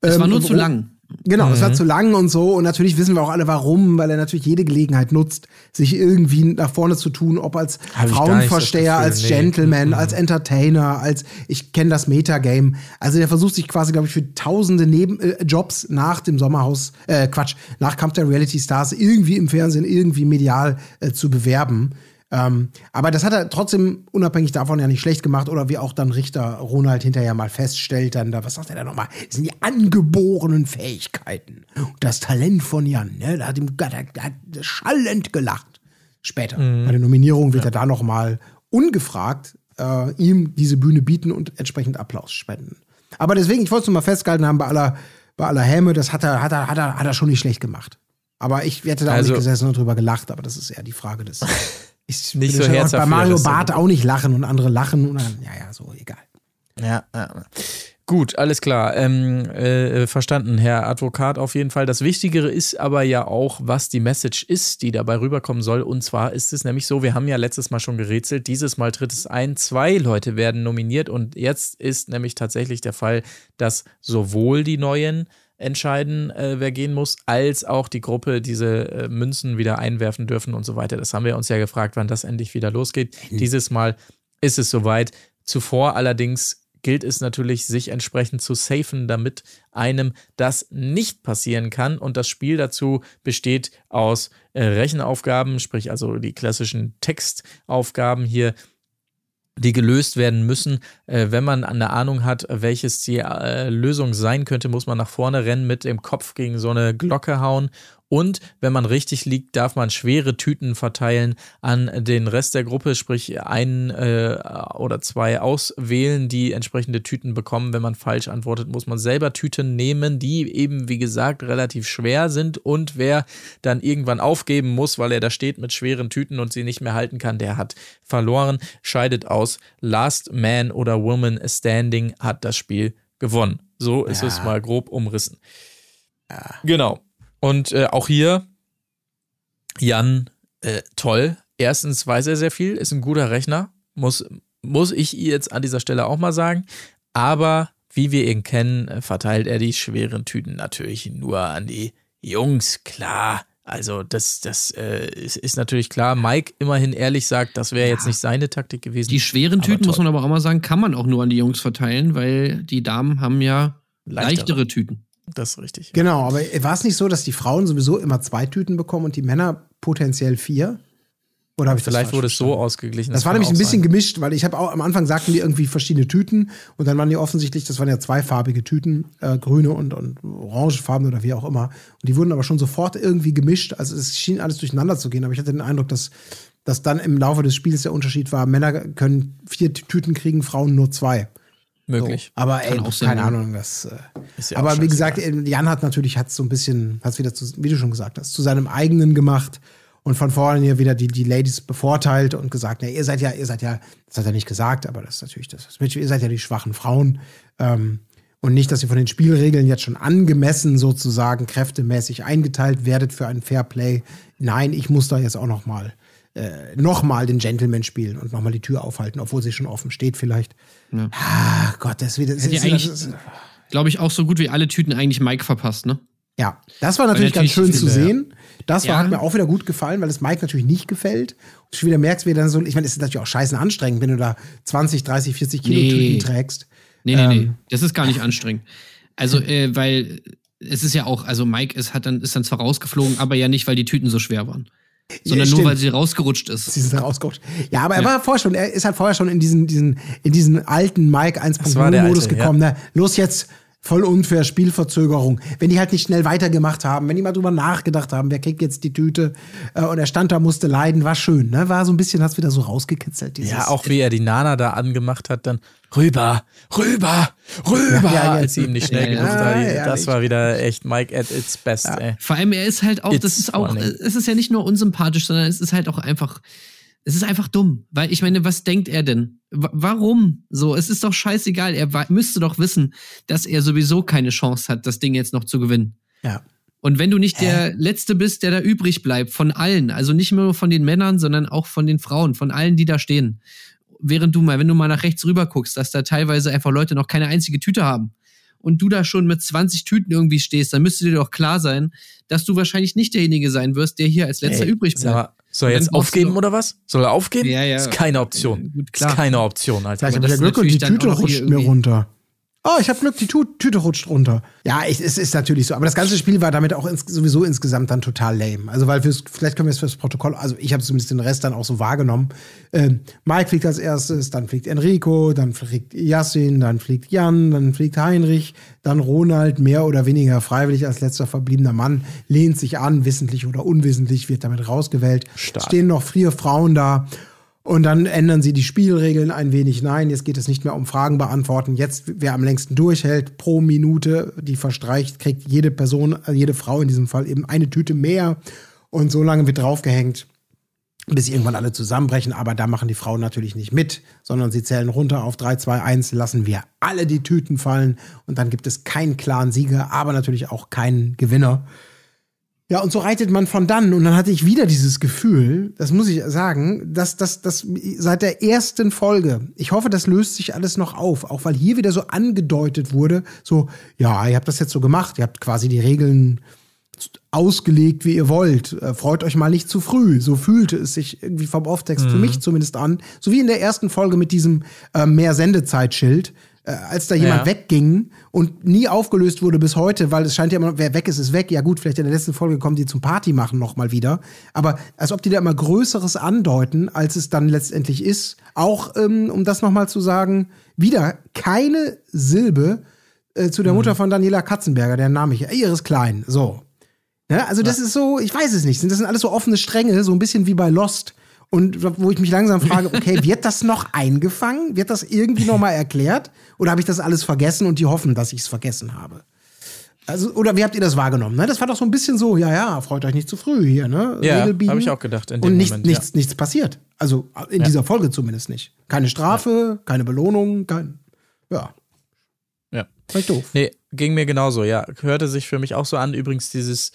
Es war Ähm, nur und zu lang. Genau, es war zu lang und so. Und natürlich wissen wir auch alle warum, weil er natürlich jede Gelegenheit nutzt, sich irgendwie nach vorne zu tun, ob als Hab Frauenversteher, als nee. Gentleman, Mhm. als Entertainer, als ich kenne das Metagame. Also der versucht sich quasi, glaube ich, für tausende Nebenjobs äh, Jobs nach dem Sommerhaus, äh, Quatsch, nach Kampf der Reality Stars irgendwie im Fernsehen, irgendwie medial äh, zu bewerben. Ähm, aber das hat er trotzdem unabhängig davon ja nicht schlecht gemacht oder wie auch dann Richter Ronald hinterher mal feststellt, dann da, was sagt er da nochmal? Das sind die angeborenen Fähigkeiten. Das Talent von Jan, ne? Da hat ihm da, da, hat schallend gelacht. Später. Bei der Nominierung wird er da nochmal ungefragt äh, ihm diese Bühne bieten und entsprechend Applaus spenden. Aber deswegen, ich wollte es nur mal festgehalten haben, bei aller, bei aller Häme, das hat er, hat, er, hat, er, hat er schon nicht schlecht gemacht. Aber ich hätte da auch Also- nicht gesessen und drüber gelacht, aber das ist eher die Frage des. Ich Nicht so herzhaft, Bei Mario. Barth auch nicht lachen und andere lachen und dann, ja, ja, so, egal. Ja, ja. Gut, alles klar. Ähm, äh, verstanden, Herr Advokat, auf jeden Fall. Das Wichtigere ist aber ja auch, was die Message ist, die dabei rüberkommen soll. Und zwar ist es nämlich so, wir haben ja letztes Mal schon gerätselt, dieses Mal tritt es ein, zwei Leute werden nominiert und jetzt ist nämlich tatsächlich der Fall, dass sowohl die Neuen entscheiden, äh, wer gehen muss, als auch die Gruppe diese äh, Münzen wieder einwerfen dürfen und so weiter. Das haben wir uns ja gefragt, wann das endlich wieder losgeht. Dieses Mal ist es soweit. Zuvor allerdings gilt es natürlich, sich entsprechend zu safen, damit einem das nicht passieren kann. Und das Spiel dazu besteht aus äh, Rechenaufgaben, sprich also die klassischen Textaufgaben hier, die gelöst werden müssen. Äh, wenn man eine Ahnung hat, welches die äh, Lösung sein könnte, muss man nach vorne rennen, mit dem Kopf gegen so eine Glocke hauen. Und wenn man richtig liegt, darf man schwere Tüten verteilen an den Rest der Gruppe, sprich einen äh, oder zwei auswählen, die entsprechende Tüten bekommen. Wenn man falsch antwortet, muss man selber Tüten nehmen, die eben, wie gesagt, relativ schwer sind. Und wer dann irgendwann aufgeben muss, weil er da steht mit schweren Tüten und sie nicht mehr halten kann, der hat verloren, scheidet aus. Last Man oder Woman Standing hat das Spiel gewonnen. So ist es mal grob umrissen. Genau. Und äh, auch hier, Jan, äh, toll. Erstens weiß er sehr viel, ist ein guter Rechner, muss, muss ich jetzt an dieser Stelle auch mal sagen. Aber wie wir ihn kennen, äh, verteilt er die schweren Tüten natürlich nur an die Jungs, klar. Also das, das äh, ist, ist natürlich klar. Mike immerhin ehrlich sagt, das wäre jetzt nicht seine Taktik gewesen. Die schweren Tüten, muss man aber auch mal sagen, kann man auch nur an die Jungs verteilen, weil die Damen haben ja Leichtere. leichtere Tüten. Das ist richtig. Genau, aber war es nicht so, dass die Frauen sowieso immer zwei Tüten bekommen und die Männer potenziell vier? Oder habe ich Vielleicht das wurde es so ausgeglichen. Das war kann nämlich ein bisschen sein. gemischt, weil ich habe auch am Anfang sagten die irgendwie verschiedene Tüten und dann waren die offensichtlich, das waren ja zweifarbige Tüten, äh, grüne und, und orangefarben oder wie auch immer. Und die wurden aber schon sofort irgendwie gemischt. Also es schien alles durcheinander zu gehen. Aber ich hatte den Eindruck, dass, dass dann im Laufe des Spiels der Unterschied war, Männer können vier Tüten kriegen, Frauen nur zwei. Möglich. So. Aber ey, keine. Ahnung, das. Äh, Ist ja auch aber wie gesagt, äh, Jan hat natürlich hat so ein bisschen, hat wieder zu, wie du schon gesagt hast, zu seinem eigenen gemacht und von vorne hier wieder die, die Ladies bevorteilt und gesagt, na, ihr seid ja, ihr seid ja, das hat er nicht gesagt, aber das ist natürlich das, das ihr seid ja die schwachen Frauen. Ähm, und nicht, dass ihr von den Spielregeln jetzt schon angemessen sozusagen kräftemäßig eingeteilt werdet für ein Fairplay. Nein, ich muss da jetzt auch noch mal äh, noch mal den Gentleman spielen und noch mal die Tür aufhalten, obwohl sie schon offen steht vielleicht. Ah, Gott, das ist wieder. Das ja das glaube ich, auch so gut wie alle Tüten eigentlich Mike verpasst, ne? ja, das war natürlich ganz schön natürlich zu sehen. Das war, Ja. hat mir auch wieder gut gefallen, weil es Mike natürlich nicht gefällt. Und schon wieder merkst, wie dann so, ich meine, es ist natürlich auch scheiße anstrengend, wenn du da 20, 30, 40 Kilo Nee. Tüten trägst. Nee, nee, nee. Ähm. Das ist gar nicht anstrengend. Also, äh, weil es ist ja auch, also Mike ist, hat dann, ist dann zwar rausgeflogen, aber ja nicht, weil die Tüten so schwer waren. Sondern nur, stimmt. weil sie rausgerutscht ist. Sie da rausgerutscht. Ja, aber er war vorher schon, er ist halt vorher schon in diesen, diesen, in diesen alten Mike war der 1.0-Modus alte, gekommen. Ne? Los jetzt, voll unfair, Spielverzögerung. Wenn die halt nicht schnell weitergemacht haben, wenn die mal drüber nachgedacht haben, wer kriegt jetzt die Tüte äh, und er stand da, musste leiden, war schön. Ne? War so ein bisschen, hat's wieder so rausgekitzelt. Dieses, Ja, auch wie er die Nana da angemacht hat, dann rüber, rüber, rüber, Ja, ja, als sie ihm nicht schnell ja, genug ja, war. Ja, Das war wieder echt Mike at its best, ey. Vor allem, er ist halt auch, das It's ist auch, funny. es ist ja nicht nur unsympathisch, sondern es ist halt auch einfach, es ist einfach dumm. Weil ich meine, was denkt er denn? W warum? So, es ist doch scheißegal. Er müsste doch wissen, dass er sowieso keine Chance hat, das Ding jetzt noch zu gewinnen. ja. Und wenn du nicht der Letzte bist, der da übrig bleibt, von allen, also nicht nur von den Männern, sondern auch von den Frauen, von allen, die da stehen. Während du mal, wenn du mal nach rechts rüber guckst, dass da teilweise einfach Leute noch keine einzige Tüte haben und du da schon mit 20 Tüten irgendwie stehst, dann müsste dir doch klar sein, dass du wahrscheinlich nicht derjenige sein wirst, der hier als letzter Ey, übrig bleibt. mal, soll er jetzt aufgeben oder was? Soll er aufgeben? Ja, ja. Ist keine Option. Gut, klar. Ist keine Option, Alter. Vielleicht Aber habe ich ja das Glück und die Tüte rutscht mir irgendwie- runter. Oh, ich habe Glück, die Tüte rutscht runter. Ja, ich, es ist natürlich so. Aber das ganze Spiel war damit auch ins, sowieso insgesamt dann total lame. Also, weil fürs, vielleicht können wir es fürs Protokoll, also ich habe zumindest den Rest dann auch so wahrgenommen. Ähm, Mike fliegt als erstes, dann fliegt Enrico, dann fliegt Yassin, dann fliegt Jan, dann fliegt Heinrich, dann Ronald, mehr oder weniger freiwillig als letzter verbliebener Mann, lehnt sich an, wissentlich oder unwissentlich, wird damit rausgewählt. Stark. Stehen noch vier Frauen da. Und dann ändern sie die Spielregeln ein wenig. Nein, jetzt geht es nicht mehr um Fragen beantworten. Jetzt, wer am längsten durchhält, pro Minute, die verstreicht, kriegt jede Person, also jede Frau in diesem Fall eben eine Tüte mehr. Und so lange wird draufgehängt, bis irgendwann alle zusammenbrechen. Aber da machen die Frauen natürlich nicht mit, sondern sie zählen runter auf 3, 2, 1, lassen wir alle die Tüten fallen. Und dann gibt es keinen klaren Sieger, aber natürlich auch keinen Gewinner. Ja, und so reitet man von dann. Und dann hatte ich wieder dieses Gefühl, das muss ich sagen, dass das dass seit der ersten Folge, ich hoffe, das löst sich alles noch auf, auch weil hier wieder so angedeutet wurde, so, ja, ihr habt das jetzt so gemacht, ihr habt quasi die Regeln ausgelegt, wie ihr wollt. Äh, freut euch mal nicht zu früh. So fühlte es sich irgendwie vom Off-Text für mich zumindest an. So wie in der ersten Folge mit diesem äh, mehr Sendezeitschild, äh, als da jemand Ja. wegging und nie aufgelöst wurde bis heute, weil es scheint ja immer, wer weg ist, ist weg. Ja gut, vielleicht in der letzten Folge kommen die zum Party machen noch mal wieder. Aber als ob die da immer Größeres andeuten, als es dann letztendlich ist. Auch, ähm, um das noch mal zu sagen, wieder keine Silbe äh, zu der Mutter von Daniela Katzenberger, deren Name ich, äh, Iris Klein. So. Ja, also das ist so, ich weiß es nicht. Das sind alles so offene Stränge, so ein bisschen wie bei Lost. Und wo ich mich langsam frage, okay, wird das noch eingefangen? Wird das irgendwie noch mal erklärt? Oder habe ich das alles vergessen und die hoffen, dass ich es vergessen habe? Also, oder wie habt ihr das wahrgenommen? Ne? Das war doch so ein bisschen so, ja, ja, freut euch nicht zu früh hier, ne? Ja, Regel biegen. hab ich auch gedacht in dem Und nicht, Moment, nichts, nichts passiert. Also in dieser Folge zumindest nicht. Keine Strafe, keine Belohnung, kein. Ja, Ja. ich doof. Nee, ging mir genauso, ja. Hörte sich für mich auch so an. Übrigens, dieses,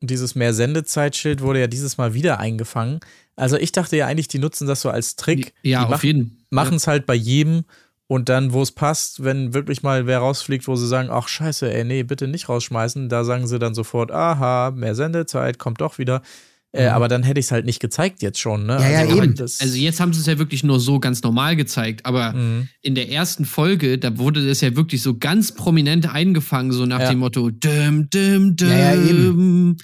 dieses mehr Sendezeitschild wurde ja dieses Mal wieder eingefangen. Also ich dachte ja eigentlich, die nutzen das so als Trick. Ja, die auf jeden. Machen es halt bei jedem und dann, wo es passt, wenn wirklich mal wer rausfliegt, wo sie sagen, ach scheiße, ey, nee, bitte nicht rausschmeißen, da sagen sie dann sofort, aha, mehr Sendezeit, kommt doch wieder. Äh, aber dann hätte ich es halt nicht gezeigt jetzt schon, ne? Mhm. Ja, ja, also, eben. Das, Also jetzt haben sie es ja wirklich nur so ganz normal gezeigt, aber Mhm. in der ersten Folge, da wurde das ja wirklich so ganz prominent eingefangen, so nach Ja. dem Motto, dim, dim, dim. Ja, ja, eben.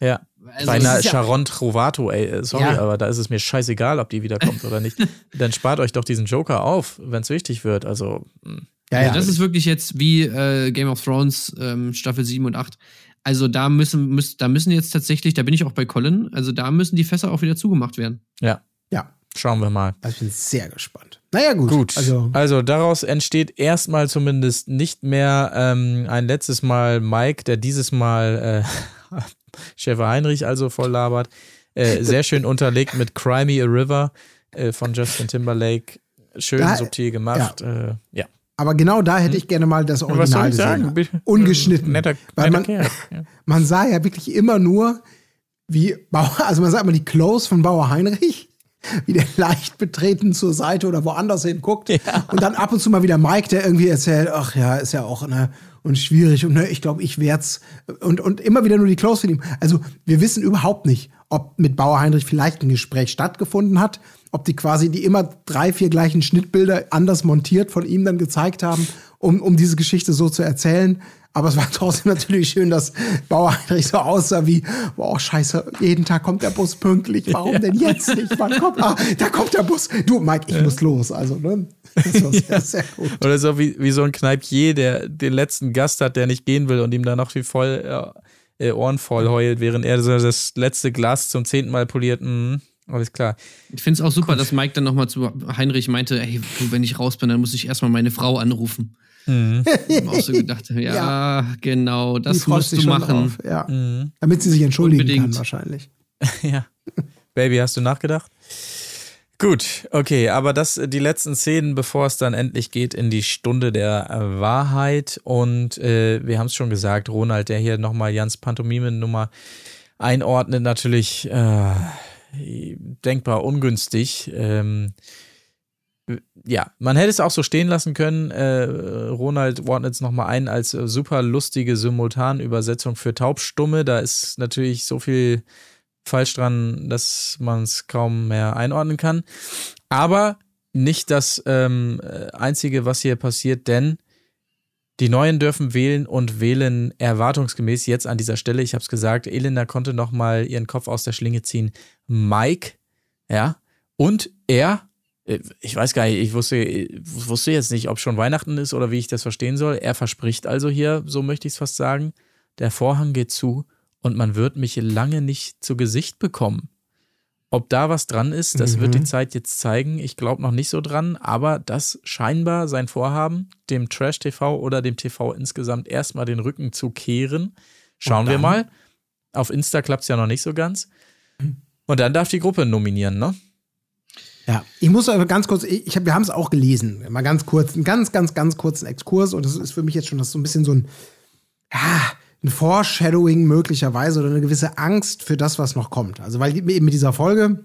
ja. Also, Bei einer das ist ja- Sharon Trovato, ey, äh, sorry, Ja. aber da ist es mir scheißegal, ob die wiederkommt oder nicht. Dann spart euch doch diesen Joker auf, wenn es wichtig wird. Also, mh. Ja, Also ja. das ist wirklich jetzt wie äh, Game of Thrones ähm, Staffel 7 und 8. Also da müssen, müssen, da müssen jetzt tatsächlich, da bin ich auch bei Colin, also da müssen die Fässer auch wieder zugemacht werden. ja, ja. schauen wir mal. Also ich bin sehr gespannt. Naja, gut. Gut, Also, also, daraus entsteht erstmal zumindest nicht mehr ähm, ein letztes Mal Mike, der dieses Mal äh, Schäfer Heinrich also voll labert. Äh, sehr schön unterlegt mit Cry Me a River äh, von Justin Timberlake. Schön Da- subtil gemacht. Ja. Äh, ja. aber genau da hätte ich gerne mal das Original gesehen. Ungeschnitten. Netter, Weil netter man, Kerl. Ja. man sah ja wirklich immer nur, wie Bauer, also man sagt mal die Close von Bauer Heinrich, wie der leicht betreten zur Seite oder woanders hinguckt. Und dann ab und zu mal wieder Mike, der irgendwie erzählt, ach ja, ist ja auch, ne, und schwierig und ne, ich glaube, ich werd's. Und, und immer wieder nur die Close von ihm. Also wir wissen überhaupt nicht, ob mit Bauer Heinrich vielleicht ein Gespräch stattgefunden hat, ob die quasi die immer drei, vier gleichen Schnittbilder anders montiert von ihm dann gezeigt haben, um, um diese Geschichte so zu erzählen. Aber es war trotzdem natürlich schön, dass Bauer Heinrich so aussah wie, boah, scheiße, jeden Tag kommt der Bus pünktlich. Warum denn jetzt nicht? Wann kommt, ah, da kommt der Bus. Du, Mike, ich muss los. Also, ne? Das war sehr, sehr gut. Oder so wie, wie so ein Kneipier, der den letzten Gast hat, der nicht gehen will und ihm dann noch wie voll äh, äh, Ohren voll heult, während er so das letzte Glas zum zehnten Mal poliert. Mhm, alles klar. Ich finde es auch super, dass Mike dann nochmal zu Heinrich meinte, ey, du, wenn ich raus bin, dann muss ich erstmal meine Frau anrufen. Ich hab auch so gedacht, ja, Ja. genau, das musst du machen. drauf, Ja. Damit sie sich entschuldigen Unbedingt. kann, wahrscheinlich. Ja. Baby, hast du nachgedacht? Gut, okay, aber das die letzten Szenen, bevor es dann endlich geht in die Stunde der äh, Wahrheit. Und äh, wir haben es schon gesagt, Ronald, der hier nochmal Jans Pantomime-Nummer einordnet, natürlich äh, denkbar ungünstig. Ähm, ja, man hätte es auch so stehen lassen können. Äh, Ronald ordnet es nochmal ein als äh, super lustige Simultanübersetzung für Taubstumme. Da ist natürlich so viel falsch dran, dass man es kaum mehr einordnen kann. Aber nicht das ähm, äh, Einzige, was hier passiert, denn die Neuen dürfen wählen und wählen erwartungsgemäß jetzt an dieser Stelle. Ich habe es gesagt, Elena konnte nochmal ihren Kopf aus der Schlinge ziehen. Mike, ja, und er, ich weiß gar nicht, ich wusste, ich wusste jetzt nicht, ob schon Weihnachten ist oder wie ich das verstehen soll. Er verspricht also hier, so möchte ich es fast sagen, der Vorhang geht zu und man wird mich lange nicht zu Gesicht bekommen. Ob da was dran ist, das wird die Zeit jetzt zeigen. Ich glaube noch nicht so dran, aber das scheinbar sein Vorhaben, dem Trash-TV oder dem TV insgesamt erstmal den Rücken zu kehren. Schauen wir mal. Auf Insta klappt es ja noch nicht so ganz. Und dann darf die Gruppe nominieren, ne? Ja, ich muss aber ganz kurz, ich, hab, wir haben es auch gelesen, mal ganz kurz, einen ganz, ganz, ganz kurzen Exkurs und das ist für mich jetzt schon das so ein bisschen so ein, ja, ein Foreshadowing möglicherweise oder eine gewisse Angst für das, was noch kommt. Also weil eben mit dieser Folge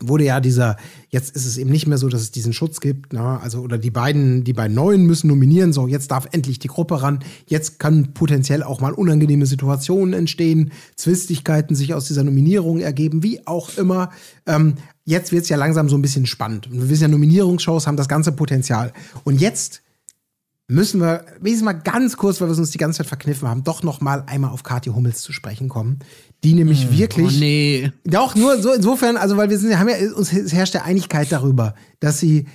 wurde ja dieser, jetzt ist es eben nicht mehr so, dass es diesen Schutz gibt, ne? also oder die beiden, die beiden Neuen müssen nominieren, so jetzt darf endlich die Gruppe ran, jetzt können potenziell auch mal unangenehme Situationen entstehen, Zwistigkeiten sich aus dieser Nominierung ergeben, wie auch immer. Ähm, jetzt wird es ja langsam so ein bisschen spannend. Und wir wissen ja, Nominierungsshows haben das ganze Potenzial. Und jetzt müssen wir wenigstens mal ganz kurz, weil wir uns die ganze Zeit verkniffen haben, doch noch mal einmal auf Kathi Hummels zu sprechen kommen, die nämlich Oh wirklich nee. doch, nur so insofern, also weil wir sind, haben ja, uns herrscht ja Einigkeit darüber, dass sie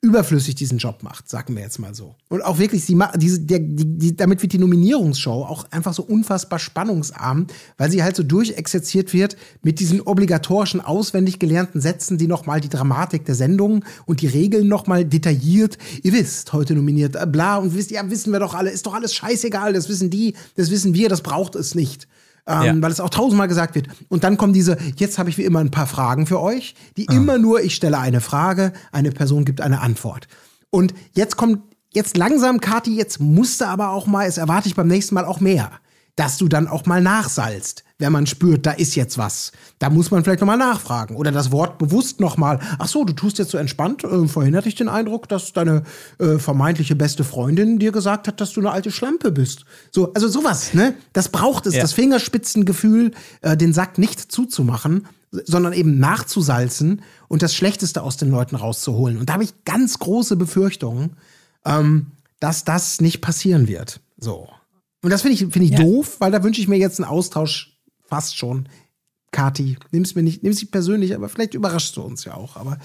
überflüssig diesen Job macht, sagen wir jetzt mal so. Und auch wirklich, sie macht, diese, der, die, die, damit wird die Nominierungsshow auch einfach so unfassbar spannungsarm, weil sie halt so durchexerziert wird mit diesen obligatorischen, auswendig gelernten Sätzen, die nochmal die Dramatik der Sendung und die Regeln nochmal detailliert, ihr wisst, heute nominiert, äh, bla, und wisst, ja, wissen wir doch alle, ist doch alles scheißegal, das wissen die, das wissen wir, das braucht es nicht ähm, Ja. weil es auch tausendmal gesagt wird. Und dann kommen diese, jetzt habe ich wie immer ein paar Fragen für euch, die immer nur, ich stelle eine Frage, eine Person gibt eine Antwort. Und jetzt kommt, jetzt langsam, Kati, jetzt musste aber auch mal, es erwarte ich beim nächsten Mal auch mehr, dass du dann auch mal nachsalzt, wenn man spürt, da ist jetzt was. Da muss man vielleicht noch mal nachfragen oder das Wort bewusst noch mal. Ach so, du tust jetzt so entspannt. Äh, vorhin hatte ich den Eindruck, dass deine äh, vermeintliche beste Freundin dir gesagt hat, dass du eine alte Schlampe bist. So, also sowas, ne? Das braucht es, Ja. das Fingerspitzengefühl, äh, den Sack nicht zuzumachen, sondern eben nachzusalzen und das Schlechteste aus den Leuten rauszuholen. Und da habe ich ganz große Befürchtungen, ähm, dass das nicht passieren wird. So. Und das finde ich, finde ich doof, weil da wünsche ich mir jetzt einen Austausch fast schon. Kati, nimm's mir nicht, nimm's nicht persönlich, aber vielleicht überraschst du uns ja auch. Aber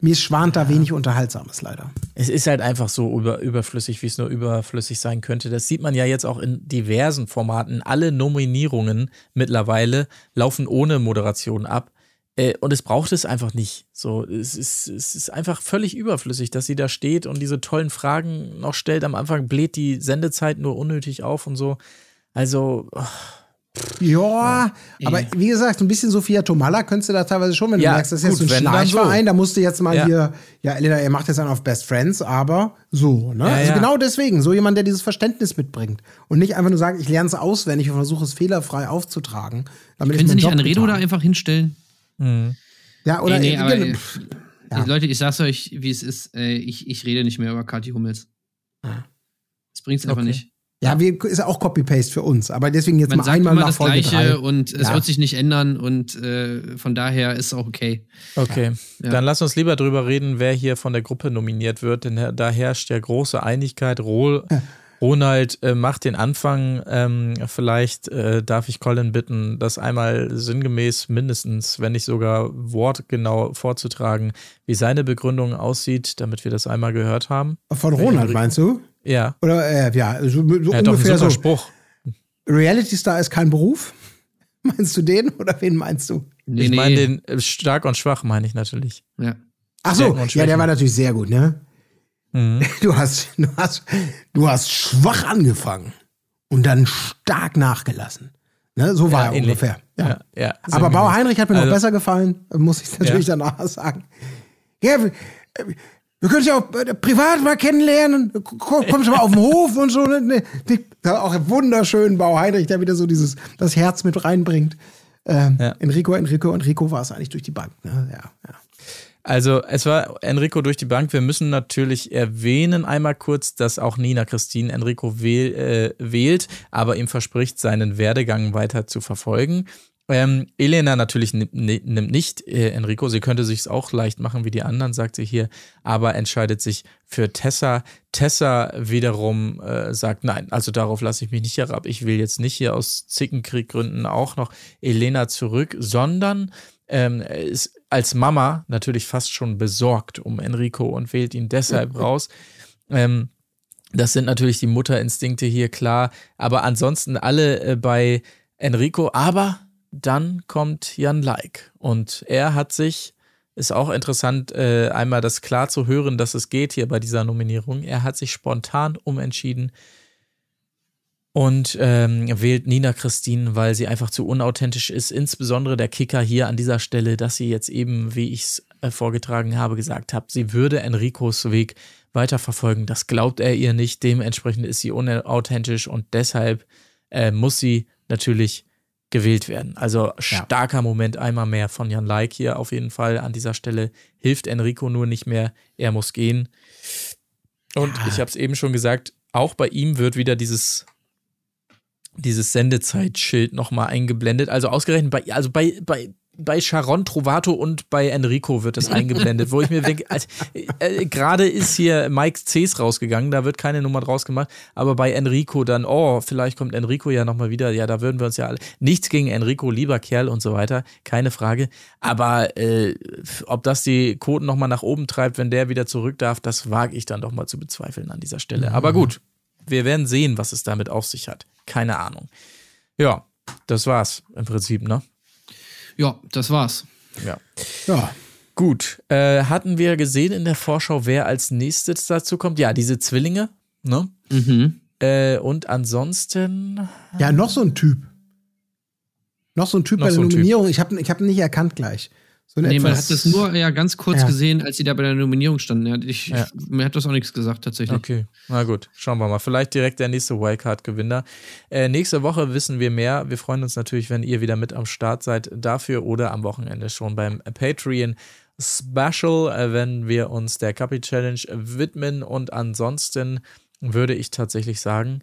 mir schwant da wenig Unterhaltsames leider. Es ist halt einfach so über, überflüssig, wie es nur überflüssig sein könnte. Das sieht man ja jetzt auch in diversen Formaten. Alle Nominierungen mittlerweile laufen ohne Moderation ab. Äh, und es braucht es einfach nicht. So, es ist, es ist einfach völlig überflüssig, dass sie da steht und diese tollen Fragen noch stellt. Am Anfang bläht die Sendezeit nur unnötig auf und so. Also, oh, Ja, aber wie gesagt, ein bisschen Sophia Tomalla könntest du da teilweise schon, wenn Ja, du merkst, das ist gut, jetzt ein Schnarchverein, so. da musst du jetzt mal Ja. hier, ja, Elena, ihr macht jetzt einen auf Best Friends, aber so, ne? Ja, also ja. genau deswegen, so jemand, der dieses Verständnis mitbringt und nicht einfach nur sagt, ich lerne es auswendig und versuche es fehlerfrei aufzutragen. Damit Können Sie nicht Anredo da getan. einfach hinstellen? Ja, oder nee, nee, aber, genau. äh, Ja. Leute, ich sag's euch, wie es ist. Äh, ich, ich rede nicht mehr über Kathi Hummels. Das bringt's einfach Okay. nicht. ja, wir, ist auch Copy-Paste für uns, aber deswegen jetzt Man mal sagt einmal immer nach das Folge Gleiche drei. und es Ja. wird sich nicht ändern und äh, von daher ist es auch okay. Okay, Ja. dann lass uns lieber drüber reden, wer hier von der Gruppe nominiert wird, denn da- herrscht ja große Einigkeit. Ro Ronald äh, macht den Anfang. Ähm, vielleicht äh, darf ich Colin bitten, das einmal sinngemäß mindestens, wenn nicht sogar wortgenau vorzutragen, wie seine Begründung aussieht, damit wir das einmal gehört haben. Von Ronald, meinst du? Ja, Oder, äh, ja, so, so einen ungefähr super so. Spruch. Reality Star ist kein Beruf? Meinst du den oder wen meinst du? Nee, ich nee. meine den äh, stark und schwach, meine ich natürlich. Ja. Ach so, ja, der war natürlich sehr gut, ne? Mhm. Du hast, du hast, du hast schwach angefangen und dann stark nachgelassen. Ne? So war Ja, er ähnlich. ungefähr. Ja. Ja, ja, Aber. Bauer Heinrich hat mir Also- noch besser gefallen, muss ich natürlich danach sagen. Ja, wir, wir können ja auch äh, privat mal kennenlernen. Komm- Kommst du mal auf den Hof und so. Ne? Ne, auch wunderschön Bauer Heinrich, der wieder so dieses das Herz mit reinbringt. Ähm, Ja. Enrico, Enrico, Enrico war es eigentlich durch die Bank. Ne? Ja, ja. Also es war Enrico durch die Bank. Wir müssen natürlich erwähnen einmal kurz, dass auch Nina Christine Enrico wähl, äh, wählt, aber ihm verspricht, seinen Werdegang weiter zu verfolgen. Ähm, Elena natürlich nimmt, nicht äh, Enrico. Sie könnte sich auch leicht machen wie die anderen, sagt sie hier, aber entscheidet sich für Tessa. Tessa wiederum äh, sagt, nein, also darauf lasse ich mich nicht herab. Ich will jetzt nicht hier aus Zickenkrieggründen auch noch Elena zurück, sondern ähm, ist als Mama natürlich fast schon besorgt um Enrico und wählt ihn deshalb raus. Ähm, das sind natürlich die Mutterinstinkte hier klar, aber ansonsten alle äh, bei Enrico. Aber dann kommt Jan Like und er hat sich, ist auch interessant, äh, einmal das klar zu hören, dass es geht hier bei dieser Nominierung. Er hat sich spontan umentschieden und ähm, wählt Nina Christine, weil sie einfach zu unauthentisch ist. Insbesondere der Kicker hier an dieser Stelle, dass sie jetzt eben, wie ich es äh, vorgetragen habe, gesagt hat, sie würde Enricos Weg weiterverfolgen. Das glaubt er ihr nicht. Dementsprechend ist sie unauthentisch und deshalb äh, muss sie natürlich gewählt werden. Also starker Moment einmal mehr von Jan Like hier auf jeden Fall an dieser Stelle. Hilft Enrico nur nicht mehr. Er muss gehen. Und ich habe es eben schon gesagt, auch bei ihm wird wieder dieses dieses Sendezeitschild nochmal eingeblendet. Also ausgerechnet bei, also bei, bei, bei Sharon Trovato und bei Enrico wird das eingeblendet, wo ich mir denke, also, äh, gerade ist hier Mike Cs rausgegangen, da wird keine Nummer draus gemacht, aber bei Enrico dann, oh, vielleicht kommt Enrico ja nochmal wieder, ja, da würden wir uns ja alle, nichts gegen Enrico, lieber Kerl und so weiter, keine Frage, aber äh, ob das die Quoten nochmal nach oben treibt, wenn der wieder zurück darf, das wage ich dann doch mal zu bezweifeln an dieser Stelle. Aber gut, wir werden sehen, was es damit auf sich hat. Keine Ahnung. Ja, das war's im Prinzip, ne? Ja, das war's. Ja. Ja. Gut. Äh, hatten wir gesehen in der Vorschau, wer als nächstes dazu kommt? Ja, diese Zwillinge, ne? Mhm. Äh, und ansonsten. Ja, noch so ein Typ. Noch so ein Typ Noch bei der so ein Typ. Nominierung. Ich habe ich hab ihn nicht erkannt gleich. So Nee, man hat das nur ja ganz kurz Ja. gesehen, als sie da bei der Nominierung standen. Ich, Ja. Mir hat das auch nichts gesagt, tatsächlich. Okay, na gut, schauen wir mal. Vielleicht direkt der nächste Wildcard-Gewinner. Äh, nächste Woche wissen wir mehr. Wir freuen uns natürlich, wenn ihr wieder mit am Start seid dafür oder am Wochenende schon beim Patreon Special, äh, wenn wir uns der Capi Challenge widmen. Und ansonsten würde ich tatsächlich sagen,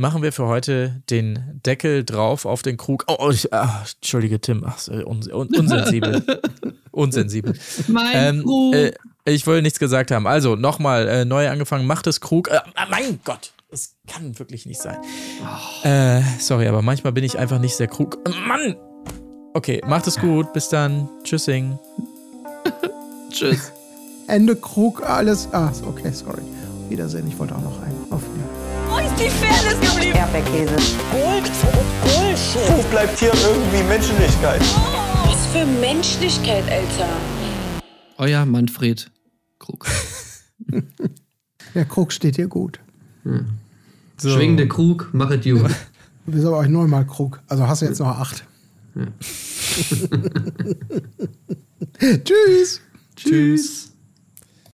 machen wir für heute den Deckel drauf auf den Krug. Oh, oh ich, ah, entschuldige, Tim. Ach, un, un, unsensibel. unsensibel. Mein Ähm, Krug. äh, ich wollte nichts gesagt haben. Also, nochmal, äh, neu angefangen, macht es Krug. Äh, ah, mein Gott, Das kann wirklich nicht sein. Äh, sorry, aber manchmal bin ich einfach nicht sehr krug. Mann! Okay, macht es gut. Bis dann. Tschüssing. Tschüss. Ende Krug, alles. Ah, okay, sorry. Wiedersehen, ich wollte auch noch einen. Auf Wiedersehen. Ist die Fairness geblieben? Erdbeerkäse. Gold, Bullshit. Wo bleibt hier irgendwie Menschlichkeit? Was für Menschlichkeit, Alter. Euer Manfred Krug. Der Krug steht dir gut. So. Schwingende Krug, machet you. Du bist aber euch neunmal Krug. Also hast du jetzt noch acht. Tschüss. Tschüss.